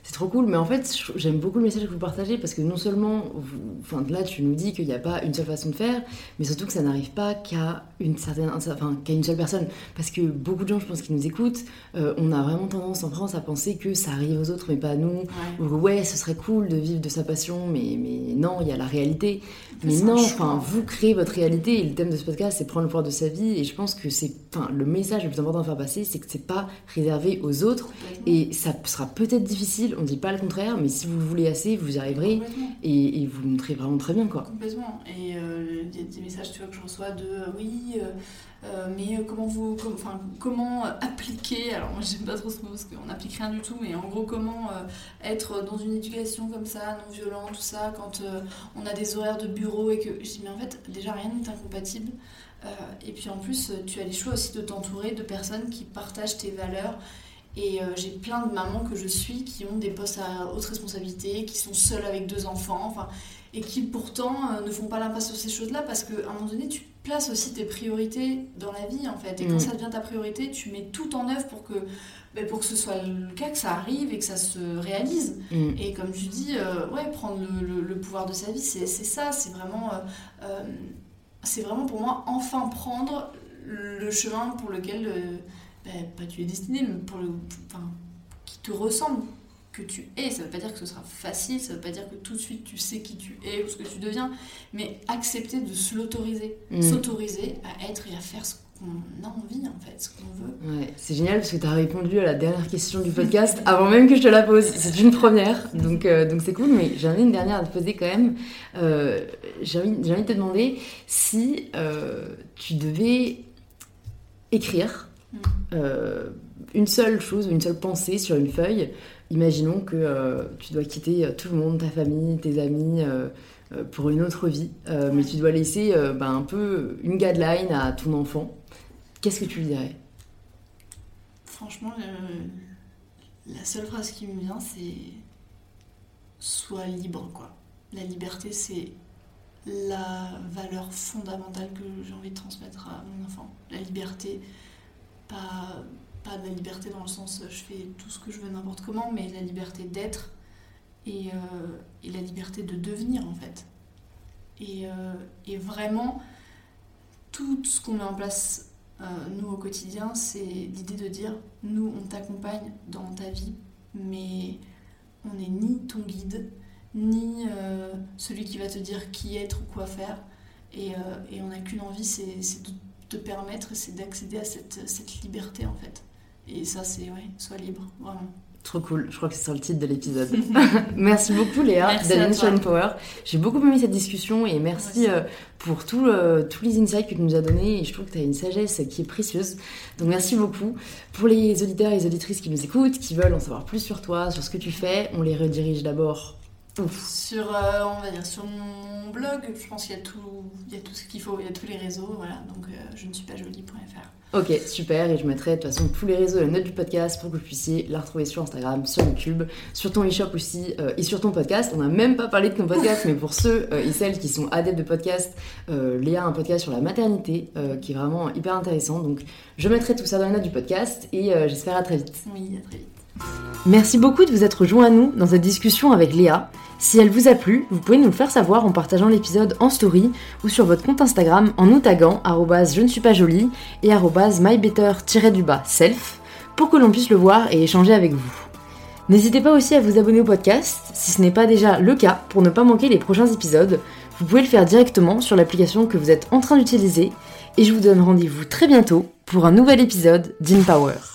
C'est trop cool, mais en fait, j'aime beaucoup le message que vous partagez parce que non seulement, vous, enfin là, tu nous dis qu'il n'y a pas une seule façon de faire, mais surtout que ça n'arrive pas qu'à une certaine, enfin, qu'à une seule personne. Parce que beaucoup de gens, je pense, qui nous écoutent, euh, on a vraiment tendance en France à penser que ça arrive aux autres, mais pas à nous. Ouais. Ou ouais, ce serait cool de vivre de sa passion, mais, mais non, il y a la réalité. Mais non, enfin, en vous créez votre réalité et le thème de ce podcast, c'est prendre le pouvoir de sa vie. Et je pense que c'est, enfin, le message le plus important à faire passer, c'est que c'est pas réservé aux autres. Et ça sera peut-être difficile, on dit pas le contraire, mais si vous le voulez assez, vous y arriverez et, et vous le montrez vraiment très bien quoi. Complètement. Et euh, il y a des messages tu vois, que je reçois de euh, oui, euh, mais comment vous, com- comment appliquer, alors moi j'aime pas trop ce mot parce qu'on n'applique rien du tout, mais en gros comment être dans une éducation comme ça, non violente, tout ça, quand on a des horaires de bureau et que je dis mais en fait déjà rien n'est incompatible. Et puis en plus tu as les choix aussi de t'entourer de personnes qui partagent tes valeurs. Et euh, j'ai plein de mamans que je suis qui ont des postes à haute responsabilité, qui sont seules avec deux enfants. Enfin, et qui pourtant euh, ne font pas l'impasse sur ces choses-là parce qu'à un moment donné, tu places aussi tes priorités dans la vie en fait. Et quand Mm. ça devient ta priorité, tu mets tout en œuvre pour que, ben, pour que ce soit le cas, que ça arrive et que ça se réalise. Mm. Et comme tu dis, euh, ouais, prendre le, le- le pouvoir de sa vie, c'est ça, c'est vraiment, c'est vraiment pour moi enfin prendre le chemin pour lequel, ben, pas tu es destiné, mais pour le, enfin, qui te ressemble, que tu es. Ça veut pas dire que ce sera facile, ça veut pas dire que tout de suite tu sais qui tu es ou ce que tu deviens, mais accepter de se l'autoriser, Mm. s'autoriser à être et à faire ce qu'on a envie en fait, ce qu'on veut. Ouais, c'est génial parce que tu as répondu à la dernière question du podcast avant même que je te la pose. C'est une première, donc euh, donc c'est cool. Mais j'en ai une dernière à te poser quand même. Euh, J'ai envie, envie de te demander si euh, tu devais écrire. Euh, une seule chose une seule pensée sur une feuille. Imaginons que euh, tu dois quitter euh, tout le monde, ta famille, tes amis. pour une autre vie, mais tu dois laisser ben, un peu une guideline à ton enfant. Qu'est-ce que tu lui dirais? Franchement, la seule phrase qui me vient, c'est sois libre, quoi. La liberté, c'est la valeur fondamentale que j'ai envie de transmettre à mon enfant. La liberté, pas, pas de la liberté dans le sens je fais tout ce que je veux n'importe comment, mais la liberté d'être et, euh, et la liberté de devenir, en fait. Et, euh, et vraiment, tout ce qu'on met en place euh, nous au quotidien, c'est l'idée de dire nous on t'accompagne dans ta vie, mais on n'est ni ton guide, ni euh, celui qui va te dire qui être ou quoi faire. Et, euh, et on n'a qu'une envie, c'est c'est de te permettre, c'est d'accéder à cette, cette liberté en fait. Et ça, c'est ouais, sois libre, vraiment. Trop cool, je crois que c'est sur le titre de l'épisode. merci beaucoup Léa. Shine Power. J'ai beaucoup aimé cette discussion et merci euh, pour tout, euh, tous les insights que tu nous as donnés. Et je trouve que tu as une sagesse qui est précieuse. Donc merci beaucoup. Pour les auditeurs et les auditrices qui nous écoutent, qui veulent en savoir plus sur toi, sur ce que tu fais, on les redirige d'abord. Ouf. Sur, euh, on va dire, sur mon blog, je pense qu'il y a tout, il y a tout ce qu'il faut, il y a tous les réseaux, voilà. Donc euh, je ne suis pas jolie.fr. Ok, super. Et je mettrai de toute façon tous les réseaux et les notes du podcast pour que vous puissiez la retrouver sur Instagram, sur YouTube, sur ton e-shop aussi euh, et sur ton podcast. On n'a même pas parlé de ton podcast, mais pour ceux et celles qui sont adeptes de podcast, Léa a un podcast sur la maternité qui est vraiment hyper intéressant. Donc je mettrai tout ça dans les notes du podcast et j'espère à très vite. Oui, à très vite. Merci beaucoup de vous être joint à nous dans cette discussion avec Léa. Si elle vous a plu, vous pouvez nous le faire savoir en partageant l'épisode en story ou sur votre compte Instagram en nous taguant je ne suis pas jolie et mybetter-self pour que l'on puisse le voir et échanger avec vous. N'hésitez pas aussi à vous abonner au podcast si ce n'est pas déjà le cas pour ne pas manquer les prochains épisodes. Vous pouvez le faire directement sur l'application que vous êtes en train d'utiliser et je vous donne rendez-vous très bientôt pour un nouvel épisode d'InPower.